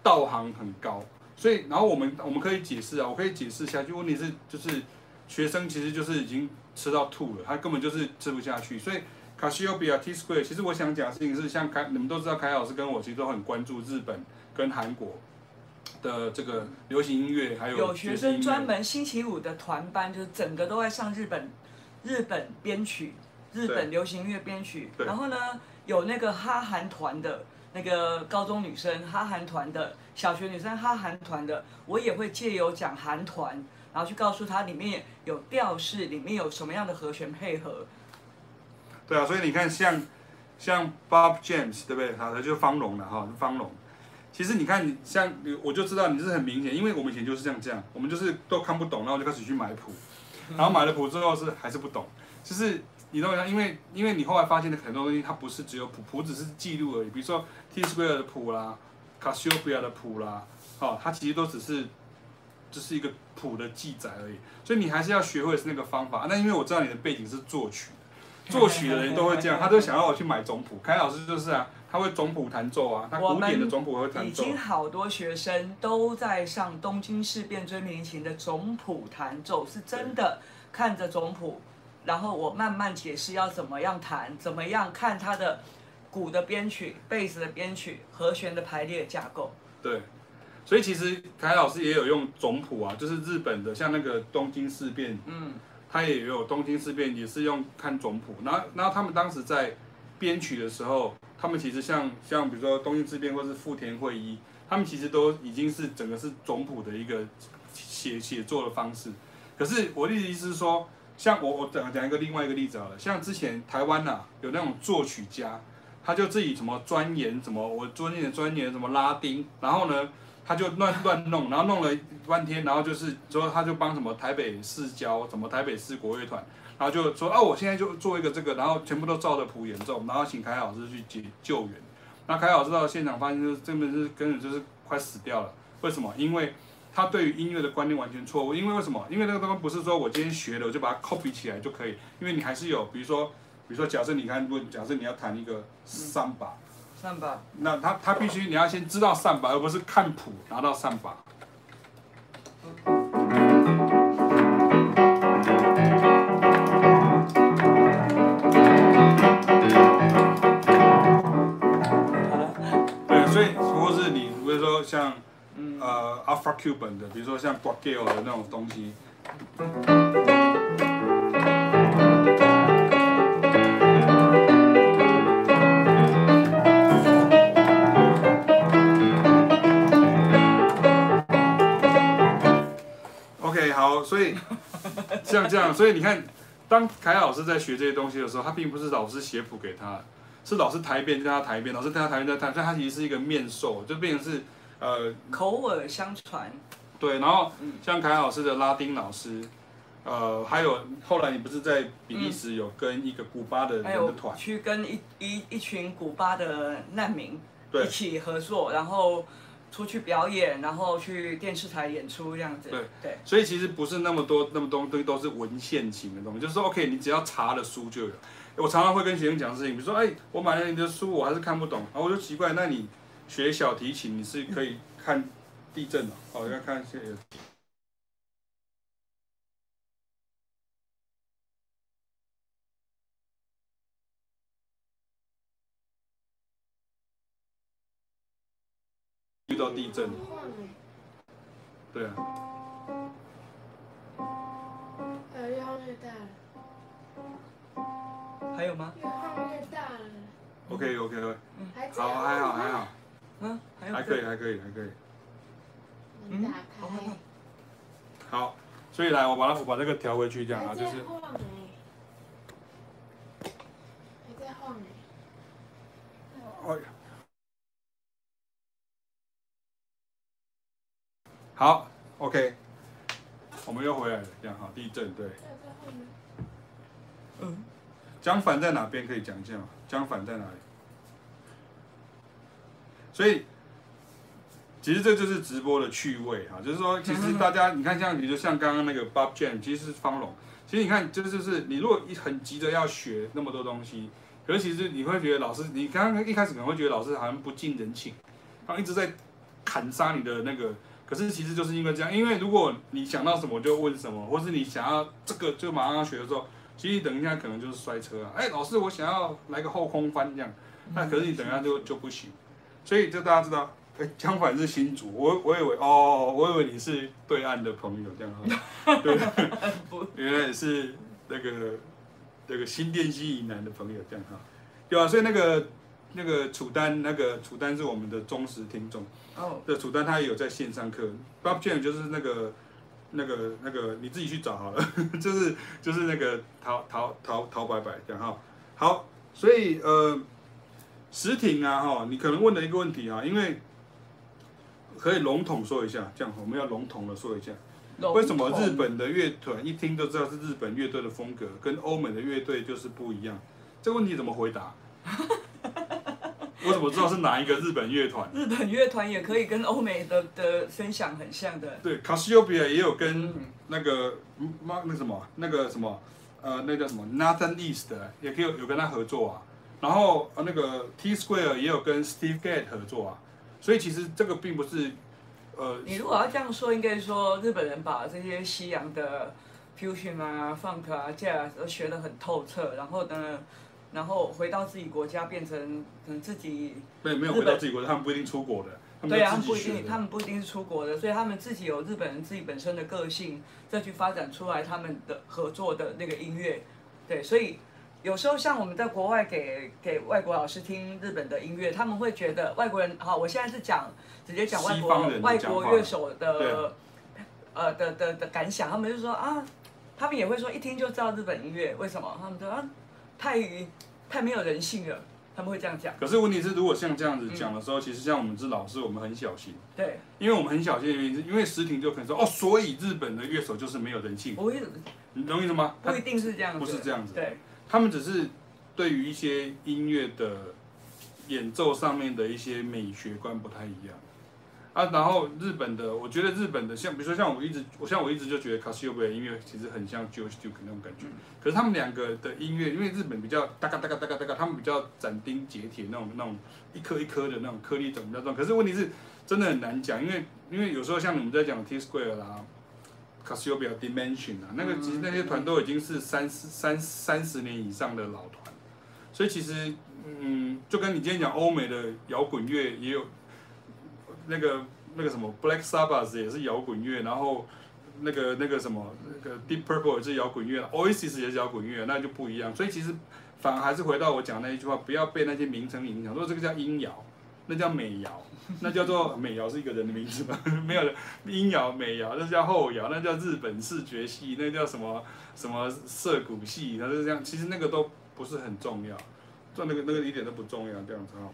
导航很高。所以，然后我们我们可以解释啊，我可以解释下去。问题是，就是学生其实就是已经吃到吐了，他根本就是吃不下去。所以，卡西欧比亚 T Square，其实我想讲的事情是，像凯你们都知道，凯老师跟我其实都很关注日本跟韩国的这个流行音乐，还有有学生专门星期五的团班，就是整个都在上日本日本编曲、日本流行音乐编曲。然后呢，有那个哈韩团的。那个高中女生哈韩团的，小学女生哈韩团的，我也会借由讲韩团，然后去告诉她里面有调式，里面有什么样的和弦配合。对啊，所以你看像像 Bob James 对不对？好的，就是方龙了哈，方龙。其实你看你像我就知道你是很明显，因为我们以前就是这样这样，我们就是都看不懂，然后就开始去买谱，然后买了谱之后是还是不懂，就是。你懂吗？因为因为你后来发现的很多东西，它不是只有谱，谱只是记录而已。比如说 T Square 的谱啦，Cassiopeia 的谱啦，哦，它其实都只是，只是一个谱的记载而已。所以你还是要学会是那个方法。那因为我知道你的背景是作曲，作曲的人都会这样，他都想要我去买总谱。凯老师就是啊，他会总谱弹奏啊，他古典的总谱会弹奏。已经好多学生都在上东京事变追名琴的总谱弹奏，是真的看着总谱。然后我慢慢解释要怎么样弹，怎么样看它的鼓的编曲、贝斯的编曲、和弦的排列架构。对，所以其实凯老师也有用总谱啊，就是日本的，像那个东京事变，嗯，他也有东京事变，也是用看总谱。然后，然后他们当时在编曲的时候，他们其实像像比如说东京事变或是富田会一，他们其实都已经是整个是总谱的一个写写作的方式。可是我的意思是说。像我我讲讲一个另外一个例子好了，像之前台湾呐、啊、有那种作曲家，他就自己什么钻研什么我钻研钻研什么拉丁，然后呢他就乱乱弄，然后弄了半天，然后就是说他就帮什么台北市交什么台北市国乐团，然后就说啊我现在就做一个这个，然后全部都照着谱演奏，然后请凯老师去解救援，那凯老师到现场发现就是根本是根本就是快死掉了，为什么？因为。他对于音乐的观念完全错误，因为为什么？因为那个东西不是说我今天学了我就把它 copy 起来就可以，因为你还是有，比如说，比如说假设你看，如果假设你要弹一个三把，三把，那他他必须你要先知道三把，而不是看谱拿到三把。呃 alpha cuban 的比如说像 bogil 的那种东西。Ok 好所以像这样所以你看当凯老师在学这些东西的时候他并不是老师写谱给他是老师弹一遍就让他弹一遍老师跟他弹一遍但他其实是一个面授就变成是呃口耳相传。对，然后像凯老师的拉丁老师，呃，还有后来你不是在比利时有跟一个古巴的人的团，去跟一一一群古巴的难民一起合作，然后。出去表演，然后去电视台演出这样子。对对，所以其实不是那么多那么多东西都是文献型的东西，就是说 OK，你只要查了书就有。我常常会跟学生讲事情，比如说，哎，我买了你的书，我还是看不懂，然后我就奇怪，那你学小提琴，你是可以看地震的，哦，要看现在。遇到地震，对啊。呃，越晃越大了。还有吗？越晃越大了。OK OK OK。嗯。好，还好还好。嗯，还。还可以还可以还可以。嗯打开。好，所以来，我把它我把这个调回去，这样啊，就是。还在晃哎。还在晃哎。哎呀。好，OK，我们又回来了，这样好，地震对。嗯，讲反在哪边可以讲一下吗？江反在哪里？所以，其实这就是直播的趣味哈，就是说，其实大家你看，像比如像刚刚那个 Bob Jam，其实是方龙。其实你看，就是就是你如果一很急着要学那么多东西，可是其实你会觉得老师，你刚刚一开始可能会觉得老师好像不近人情，他一直在砍杀你的那个。可是其实就是因为这样，因为如果你想到什么就问什么，或是你想要这个就马上要学的时候，其实等一下可能就是摔车啊！哎，老师，我想要来个后空翻这样，那可是你等一下就就不行。所以就大家知道，哎，相反是新竹，我我以为哦，我以为你是对岸的朋友这样，对，原来是那个那个新店溪以南的朋友这样哈，对啊，所以那个。那个楚丹，那个楚丹是我们的忠实听众。哦。对，楚丹他也有在线上课。Bob Jam 就是那个、那个、那个，你自己去找好了。就是就是那个陶陶陶陶白白这样哈。好，所以呃，实挺啊哈，你可能问了一个问题啊，因为可以笼统说一下，这样我们要笼统的说一下，为什么日本的乐团一听就知道是日本乐队的风格，跟欧美的乐队就是不一样？这个问题怎么回答？我怎么知道是哪一个日本乐团？日本乐团也可以跟欧美的的分享很像的。对，卡西欧比亚也有跟那个妈那什么那个什么呃那叫什么 Nathan East 也可以有有跟他合作啊。然后呃那个 T Square 也有跟 Steve Gadd 合作啊。所以其实这个并不是呃。你如果要这样说，应该说日本人把这些西洋的 fusion 啊、funk 啊、jazz 都学得很透彻，然后呢。然后回到自己国家，变成可能自己。对，没有回到自己国家，他们不一定出国的。对啊，他们不一定，他们不一定是出国的，所以他们自己有日本人自己本身的个性，再去发展出来他们的合作的那个音乐。对，所以有时候像我们在国外给给外国老师听日本的音乐，他们会觉得外国人好，我现在是讲直接讲外国外国乐手的呃的的的感想，他们就说啊，他们也会说一听就知道日本音乐，为什么？他们说啊。太太没有人性了，他们会这样讲。可是问题是，如果像这样子讲的时候，嗯、其实像我们是老师，我们很小心。对。因为我们很小心的原因是，因为实庭就可能说，哦，所以日本的乐手就是没有人性。不会，你懂意思吗？不一定是这样子。不是这样子。对。他们只是对于一些音乐的演奏上面的一些美学观不太一样。啊，然后日本的，我觉得日本的像，比如说像我一直，我像我一直就觉得卡西欧贝的音乐其实很像 George Duke 那种感觉。可是他们两个的音乐，因为日本比较哒嘎哒嘎哒嘎哒嘎，他们比较斩钉截铁那种那种一颗一颗的那种颗粒感比较重。可是问题是，真的很难讲，因为因为有时候像你们在讲 T Square 啦，卡西欧贝的 Dimension 啊，那个其实那些团都已经是三十三三十年以上的老团，所以其实嗯，就跟你今天讲欧美的摇滚乐也有。那个那个什么，Black Sabbath 也是摇滚乐，然后那个那个什么，那个 Deep Purple 也是摇滚乐，Oasis 也是摇滚乐，那就不一样。所以其实反而还是回到我讲那一句话，不要被那些名称影响。说这个叫音摇，那叫美瑶，那叫做美瑶是一个人的名字吗？没有的，英瑶、美瑶，那叫后瑶，那叫日本视觉系，那叫什么什么涩谷系，它是这样。其实那个都不是很重要，做那个那个一点都不重要，这样子哈。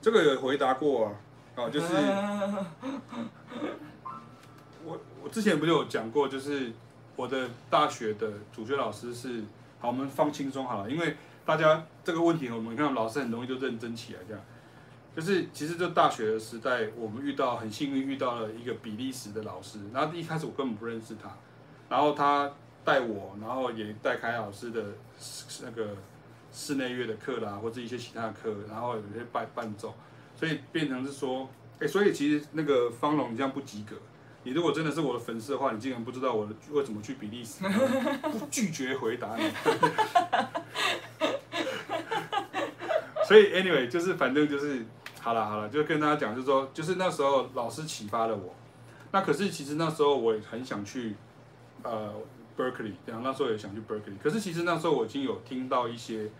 这个有回答过啊，啊，就是 我我之前不是有讲过，就是我的大学的主学老师是，好，我们放轻松好了，因为。大家这个问题，我们看老师很容易就认真起来，这样，就是其实就大学的时代，我们遇到很幸运遇到了一个比利时的老师，然后一开始我根本不认识他，然后他带我，然后也带凯老师的那个室内乐的课啦，或者一些其他的课，然后有些伴伴奏，所以变成是说，哎，所以其实那个方龙你这样不及格。你如果真的是我的粉丝的话，你竟然不知道我为什么去比利时，不拒绝回答你。所以，anyway，就是反正就是好了好了，就跟大家讲，就是说，就是那时候老师启发了我。那可是其实那时候我也很想去呃 Berkeley，这样那时候也想去 Berkeley。可是其实那时候我已经有听到一些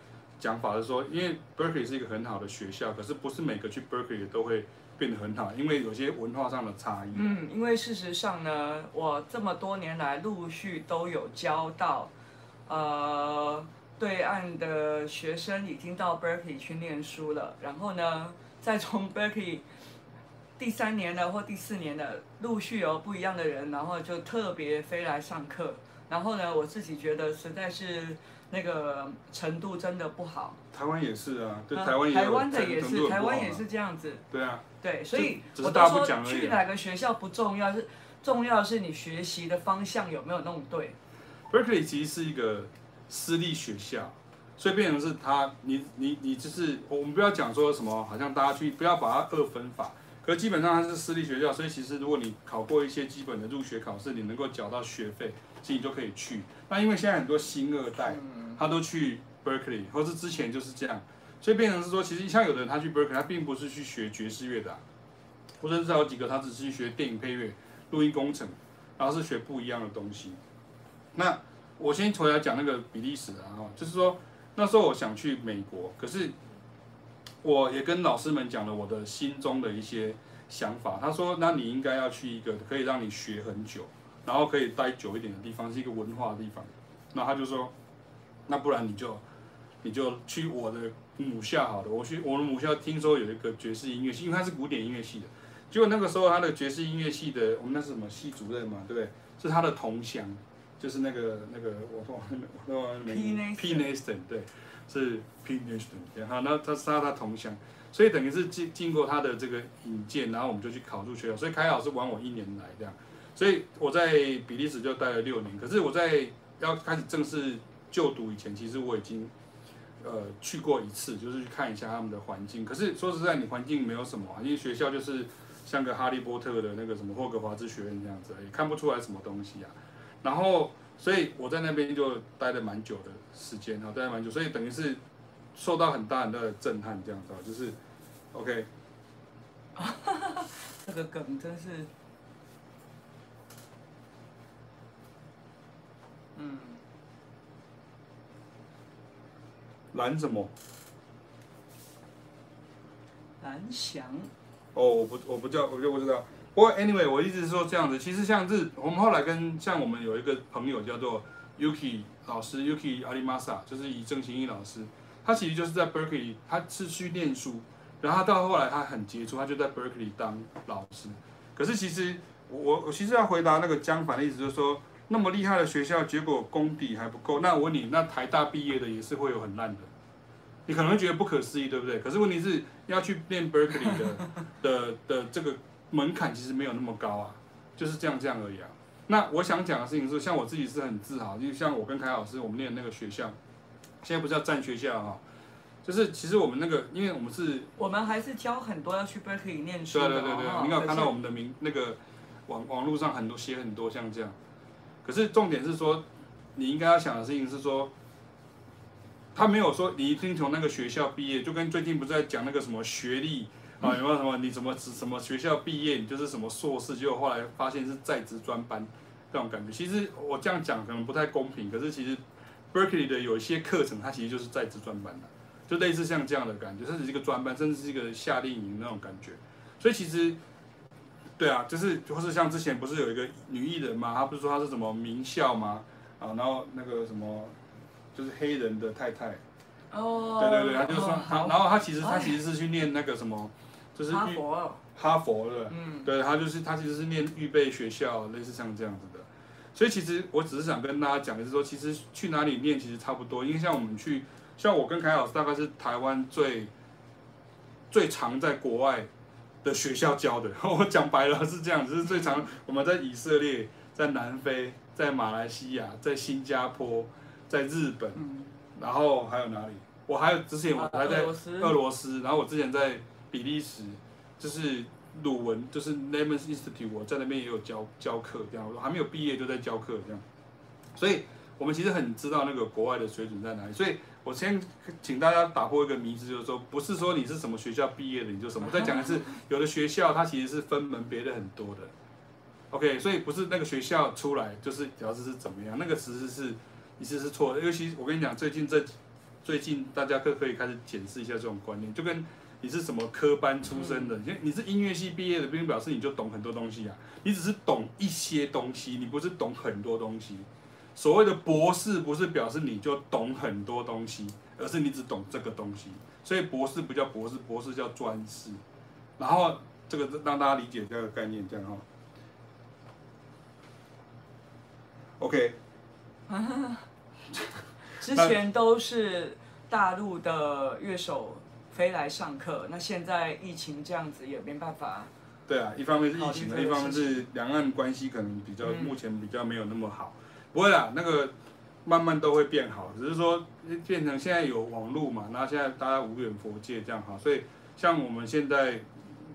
讲法，是说，因为 Berkeley 是一个很好的学校，可是不是每个去 Berkeley 都会。变得很好，因为有些文化上的差异。嗯，因为事实上呢，我这么多年来陆续都有教到，呃，对岸的学生已经到 Berkeley 去念书了，然后呢，再从 Berkeley 第三年的或第四年的陆续有不一样的人，然后就特别飞来上课，然后呢，我自己觉得实在是。那个程度真的不好。台湾也是啊，对，台湾也台湾的也是，台湾也是这样子。对啊。对，所以我都说去哪个学校不重要，是重要的是你学习的方向有没有弄对。Berkeley 其实是一个私立学校，所以变成是他，你你你就是我们不要讲说什么，好像大家去不要把它二分法。可基本上它是私立学校，所以其实如果你考过一些基本的入学考试，你能够缴到学费，其实你就可以去。那因为现在很多新二代。他都去 Berkeley，或是之前就是这样，所以变成是说，其实像有的人他去 Berkeley，他并不是去学爵士乐的，啊，或者是有几个他只是去学电影配乐、录音工程，然后是学不一样的东西。那我先回来讲那个比利时啊，就是说那时候我想去美国，可是我也跟老师们讲了我的心中的一些想法。他说，那你应该要去一个可以让你学很久，然后可以待久一点的地方，是一个文化的地方。那他就说。那不然你就，你就去我的母校好了。我去我的母校，听说有一个爵士音乐系，因为他是古典音乐系的。结果那个时候他的爵士音乐系的，我们那是什么系主任嘛，对不对？是他的同乡，就是那个那个我说我说那个 P Naston 对，是 P Naston 然后那他是他他同乡，所以等于是经经过他的这个引荐，然后我们就去考入学校。所以凯老师晚我一年来这样，所以我在比利时就待了六年。可是我在要开始正式。就读以前，其实我已经，呃，去过一次，就是去看一下他们的环境。可是说实在，你环境没有什么啊，因为学校就是像个哈利波特的那个什么霍格华兹学院这样子，也看不出来什么东西啊。然后，所以我在那边就待了蛮久的时间，哈，待了蛮久，所以等于是受到很大很大的震撼，这样子，就是，OK。这个梗真是，嗯。蓝什么？蓝翔。哦，我不，我不叫，我就不知道。不过，anyway，我一直说这样子。其实像日，我们后来跟像我们有一个朋友叫做 Yuki 老师，Yuki Arimasa，就是以郑行一老师。他其实就是在 Berkeley，他是去念书，然后他到后来他很杰出，他就在 Berkeley 当老师。可是其实我我其实要回答那个江凡的意思，就是说。那么厉害的学校，结果功底还不够。那我问你，那台大毕业的也是会有很烂的，你可能会觉得不可思议，对不对？可是问题是要去念 Berkeley 的 的的这个门槛其实没有那么高啊，就是这样这样而已啊。那我想讲的事情是，像我自己是很自豪，就像我跟凯老师我们念的那个学校，现在不是要战学校哈，就是其实我们那个，因为我们是，我们还是教很多要去 Berkeley 念书的。对对对对，你有看到我们的名那个网网络上很多写很多像这样。可是重点是说，你应该要想的事情是说，他没有说你一定从那个学校毕业，就跟最近不是在讲那个什么学历啊，有没有什么你怎么什么学校毕业，你就是什么硕士，结果后来发现是在职专班这种感觉。其实我这样讲可能不太公平，可是其实 Berkeley 的有一些课程，它其实就是在职专班的，就类似像这样的感觉，甚至是一个专班，甚至是一个夏令营那种感觉。所以其实，对啊，就是或是像之前不是有一个女艺人嘛，她不是说她是什么名校吗？啊，然后那个什么，就是黑人的太太。哦。对对对，她就是说，然后她其实她其实是去念那个什么，就是哈佛。哈佛的，嗯，对，他就是他其实是念预备学校，类似像这样子的。所以其实我只是想跟大家讲就是说，其实去哪里念其实差不多，因为像我们去，像我跟凯老师大概是台湾最最常在国外的学校教的。我讲白了是这样子，是最常我们在以色列、在南非、在马来西亚、在新加坡、在日本，然后还有哪里？我还有之前我还在俄罗斯，然后我之前在比利时，就是。鲁文就是 Lemons Institute，我在那边也有教教课，这样我还没有毕业就在教课这样，所以我们其实很知道那个国外的水准在哪里。所以我先请大家打破一个迷思，就是说不是说你是什么学校毕业的你就什么。再讲一次，有的学校它其实是分门别类很多的。OK，所以不是那个学校出来就是表示是怎么样，那个其实是其实是错的。尤其我跟你讲，最近这最近大家可可以开始检视一下这种观念，就跟。你是什么科班出身的？你你是音乐系毕业的，并不表示你就懂很多东西啊。你只是懂一些东西，你不是懂很多东西。所谓的博士，不是表示你就懂很多东西，而是你只懂这个东西。所以博士不叫博士，博士叫专士。然后这个让大家理解这个概念，这样哈。OK。之前都是大陆的乐手。飞来上课，那现在疫情这样子也没办法。对啊，一方面是疫情，一方面是两岸关系可能比较、嗯、目前比较没有那么好。不会啦，那个慢慢都会变好，只是说变成现在有网络嘛，然后现在大家无远佛界这样哈，所以像我们现在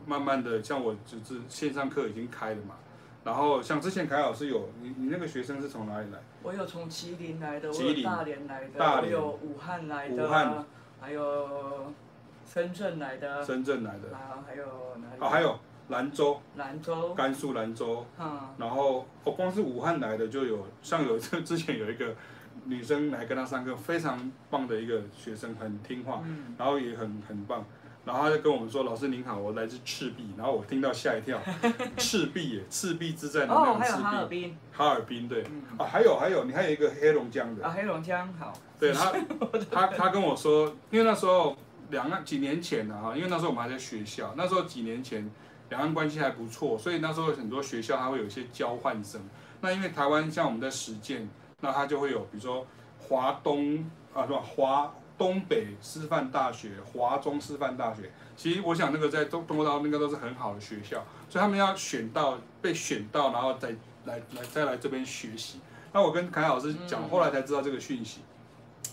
慢慢的，像我就是线上课已经开了嘛，然后像之前凯老师有你你那个学生是从哪里来？我有从吉林来的，我有大连来的，大连我有武汉来的，武汉还有。深圳来的，深圳来的，然后，还有哪里？啊，还有兰州，兰州，甘肃兰州，嗯，然后哦，光是武汉来的就有，像有这 之前有一个女生来跟他上课，非常棒的一个学生，很听话，嗯，然后也很很棒，然后他就跟我们说，老师您好，我来自赤壁，然后我听到吓一跳，赤壁耶，赤壁之战的那种赤壁，哦，还有哈尔滨，哈尔滨对，嗯，啊，还有还有，你还有一个黑龙江的，啊，黑龙江好，对他，他他跟我说，因为那时候。两岸几年前呢，哈，因为那时候我们还在学校，那时候几年前两岸关系还不错，所以那时候很多学校它会有一些交换生。那因为台湾像我们在实践，那它就会有，比如说华东啊，是吧？华东北师范大学、华中师范大学，其实我想那个在中中国大陆应该都是很好的学校，所以他们要选到被选到，然后再来来再来这边学习。那我跟凯老师讲，后来才知道这个讯息。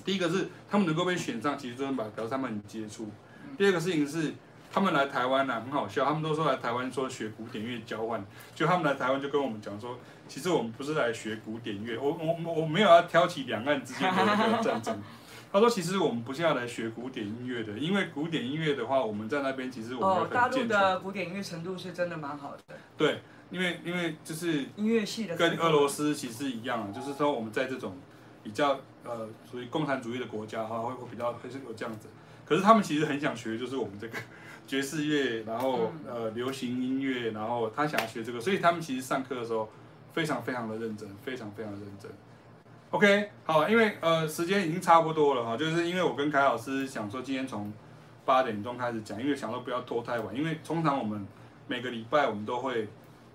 第一个是他们能够被选上，其实就是表表示他们很杰出。第二个事情是他们来台湾呢、啊，很好笑，他们都说来台湾说学古典乐交换，就他们来台湾就跟我们讲说，其实我们不是来学古典乐，我我我没有要挑起两岸之间的那个战争。他说其实我们不是要来学古典音乐的，因为古典音乐的话，我们在那边其实我们。哦，大陆的古典音乐程度是真的蛮好的。对，因为因为就是音乐系的跟俄罗斯其实一样，就是说我们在这种比较。呃，属于共产主义的国家哈，会会比较会是有这样子。可是他们其实很想学，就是我们这个 爵士乐，然后呃流行音乐，然后他想要学这个，所以他们其实上课的时候非常非常的认真，非常非常的认真。OK，好，因为呃时间已经差不多了哈，就是因为我跟凯老师想说今天从八点钟开始讲，因为想说不要拖太晚，因为通常我们每个礼拜我们都会，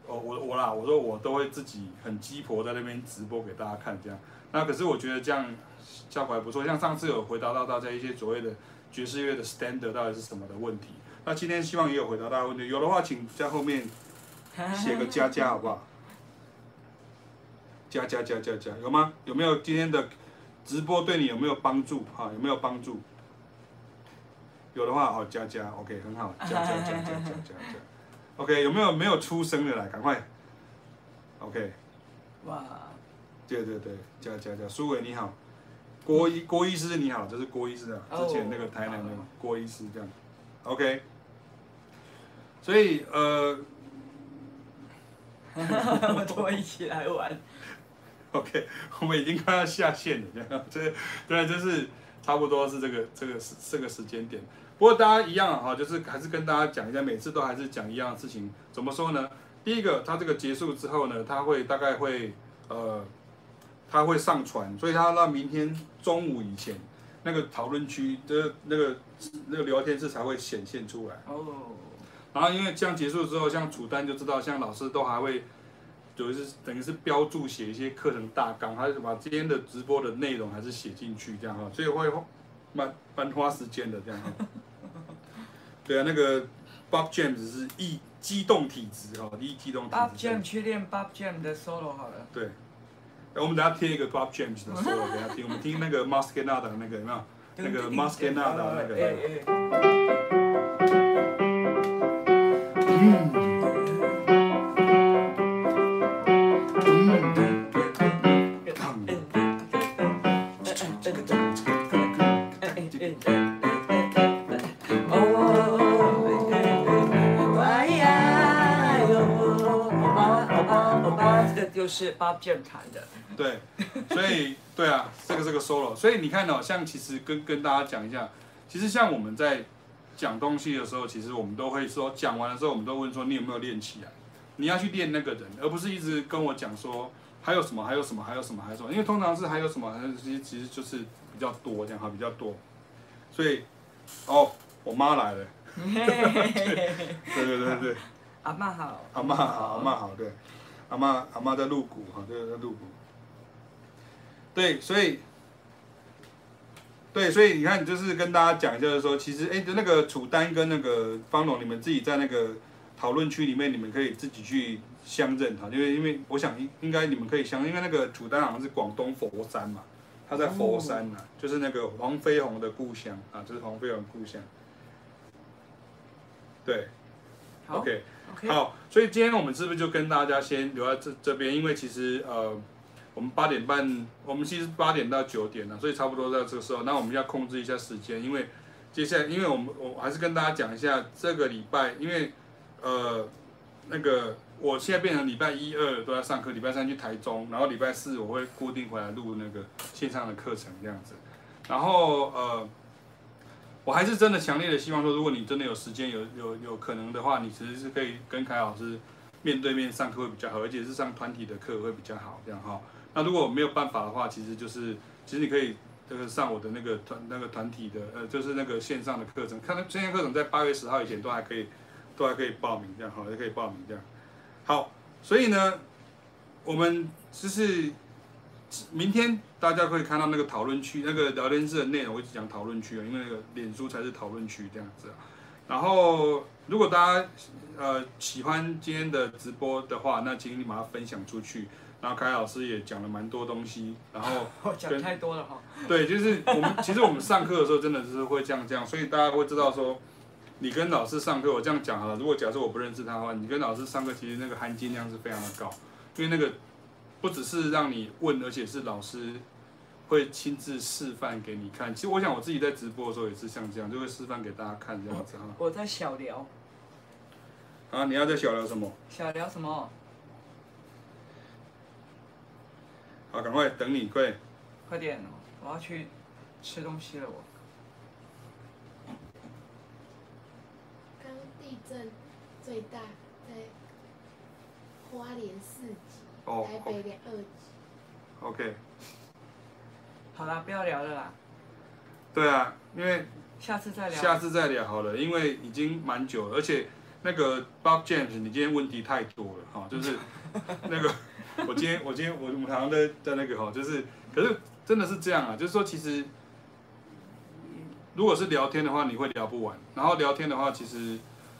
哦我我啦，我说我都会自己很鸡婆在那边直播给大家看这样。那可是我觉得这样效果还不错，像上次有回答到大家一些所谓的爵士乐的 standard 到底是什么的问题。那今天希望也有回答大家问题，有的话请在后面写个加加好不好？加加加加加，有吗？有没有今天的直播对你有没有帮助？哈，有没有帮助？有的话好，加加，OK，很好，加加加加加加加，OK，有没有没有出声的来，赶快，OK，哇。对对对，加加加，苏伟你好，郭医郭医师你好，这是郭医师啊，之前那个台南的嘛郭医师这样，OK，所以呃，我们都一起来玩，OK，我们已经快要下线了，这样，这对，这是差不多是这个这个时这个时间点。不过大家一样哈，就是还是跟大家讲一下，每次都还是讲一样的事情。怎么说呢？第一个，它这个结束之后呢，它会大概会呃，它会上传，所以它到明天中午以前，那个讨论区的那个那个聊天室才会显现出来。哦。然后因为这样结束之后，像楚丹就知道，像老师都还会。就是等于是标注写一些课程大纲，还是把今天的直播的内容还是写进去这样哈，所以会蛮蛮花时间的这样哈。对啊，那个 Bob James 是易激动体质哈，易激动体质。Bob James 去练 Bob James 的 solo 好了。对，我们等下贴一个 Bob James 的 solo 给他听，我们听那个 Maskenada 的那个有没有？那个 Maskenada 的那个。嗯。就是 Bob James 弹的，对，所以对啊，这个是个 solo，所以你看哦，像其实跟跟大家讲一下，其实像我们在讲东西的时候，其实我们都会说，讲完的时候，我们都问说你有没有练起来？你要去练那个人，而不是一直跟我讲说还有什么，还有什么，还有什么，还有什么，因为通常是还有什么，其实其实就是比较多这样哈，比较多。所以哦，我妈来了，对对对对，阿妈好，阿妈好，阿妈好，对。阿妈，阿妈在入股哈，对，在入股。对，所以，对，所以你看，就是跟大家讲，就是说，其实，哎，那个楚丹跟那个方龙，你们自己在那个讨论区里面，你们可以自己去相认哈，因为，因为我想应应该你们可以相，因为那个楚丹好像是广东佛山嘛，他在佛山呐，就是那个黄飞鸿的故乡啊，就是黄飞鸿故乡。对，OK。好，所以今天我们是不是就跟大家先留在这这边？因为其实呃，我们八点半，我们其实八点到九点了，所以差不多在这个时候，那我们要控制一下时间，因为接下来，因为我们我还是跟大家讲一下这个礼拜，因为呃那个我现在变成礼拜一二都要上课，礼拜三去台中，然后礼拜四我会固定回来录那个线上的课程这样子，然后呃。我还是真的强烈的希望说，如果你真的有时间、有有有可能的话，你其实是可以跟凯老师面对面上课会比较好，而且是上团体的课会比较好，这样哈。那如果没有办法的话，其实就是其实你可以这个上我的那个团那个团体的呃，就是那个线上的课程，看线上课程在八月十号以前都还可以，都还可以报名这样哈，也可以报名这样。好，所以呢，我们就是。明天大家可以看到那个讨论区，那个聊天室的内容，我一直讲讨论区啊，因为那个脸书才是讨论区这样子。然后，如果大家呃喜欢今天的直播的话，那请你把它分享出去。然后凯老师也讲了蛮多东西，然后 讲太多了哈。对，就是我们其实我们上课的时候真的是会这样这样，所以大家会知道说，你跟老师上课，我这样讲好了。如果假设我不认识他的话，你跟老师上课，其实那个含金量是非常的高，因为那个。不只是让你问，而且是老师会亲自示范给你看。其实我想我自己在直播的时候也是像这样，就会示范给大家看这样子哈。我在小聊。啊，你要在小聊什么？小聊什么？好，赶快等你，快。快点，我要去吃东西了。我。刚地震最大在花莲市。哦，台北两二级。OK。好啦，不要聊了啦。对啊，因为下次再聊。下次再聊好了，因为已经蛮久了，而且那个 Bob James，你今天问题太多了哈，就是 那个我今天我今天我我常常在在那个哈，就是可是真的是这样啊，就是说其实如果是聊天的话，你会聊不完，然后聊天的话，其实。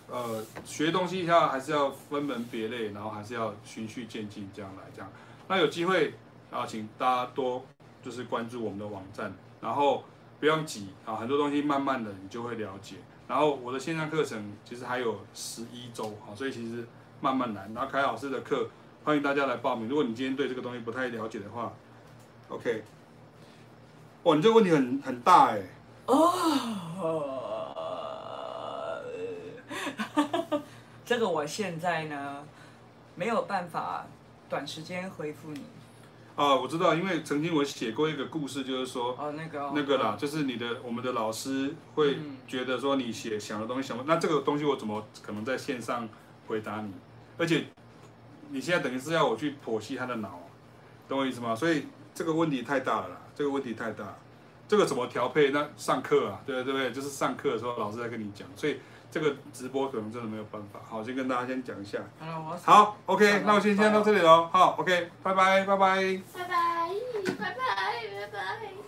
呃，学东西要还是要分门别类，然后还是要循序渐进这样来这样。那有机会啊，请大家多就是关注我们的网站，然后不用急啊，很多东西慢慢的你就会了解。然后我的线上课程其实还有十一周啊，所以其实慢慢来。然后凯老师的课欢迎大家来报名。如果你今天对这个东西不太了解的话，OK。哇，你这个问题很很大哎。哦。这个我现在呢没有办法短时间回复你。啊，我知道，因为曾经我写过一个故事，就是说，哦，那个、哦、那个啦，就是你的我们的老师会觉得说你写想的东西想，那这个东西我怎么可能在线上回答你？而且你现在等于是要我去剖析他的脑，懂我意思吗？所以这个问题太大了啦，这个问题太大，这个怎么调配？那上课啊，对对不对？就是上课的时候老师在跟你讲，所以这个直播可能真的没有办法。好，先跟大家先讲一下。好，OK，那我先先到这里喽。好，OK，拜拜，拜拜。拜拜，拜拜，拜拜。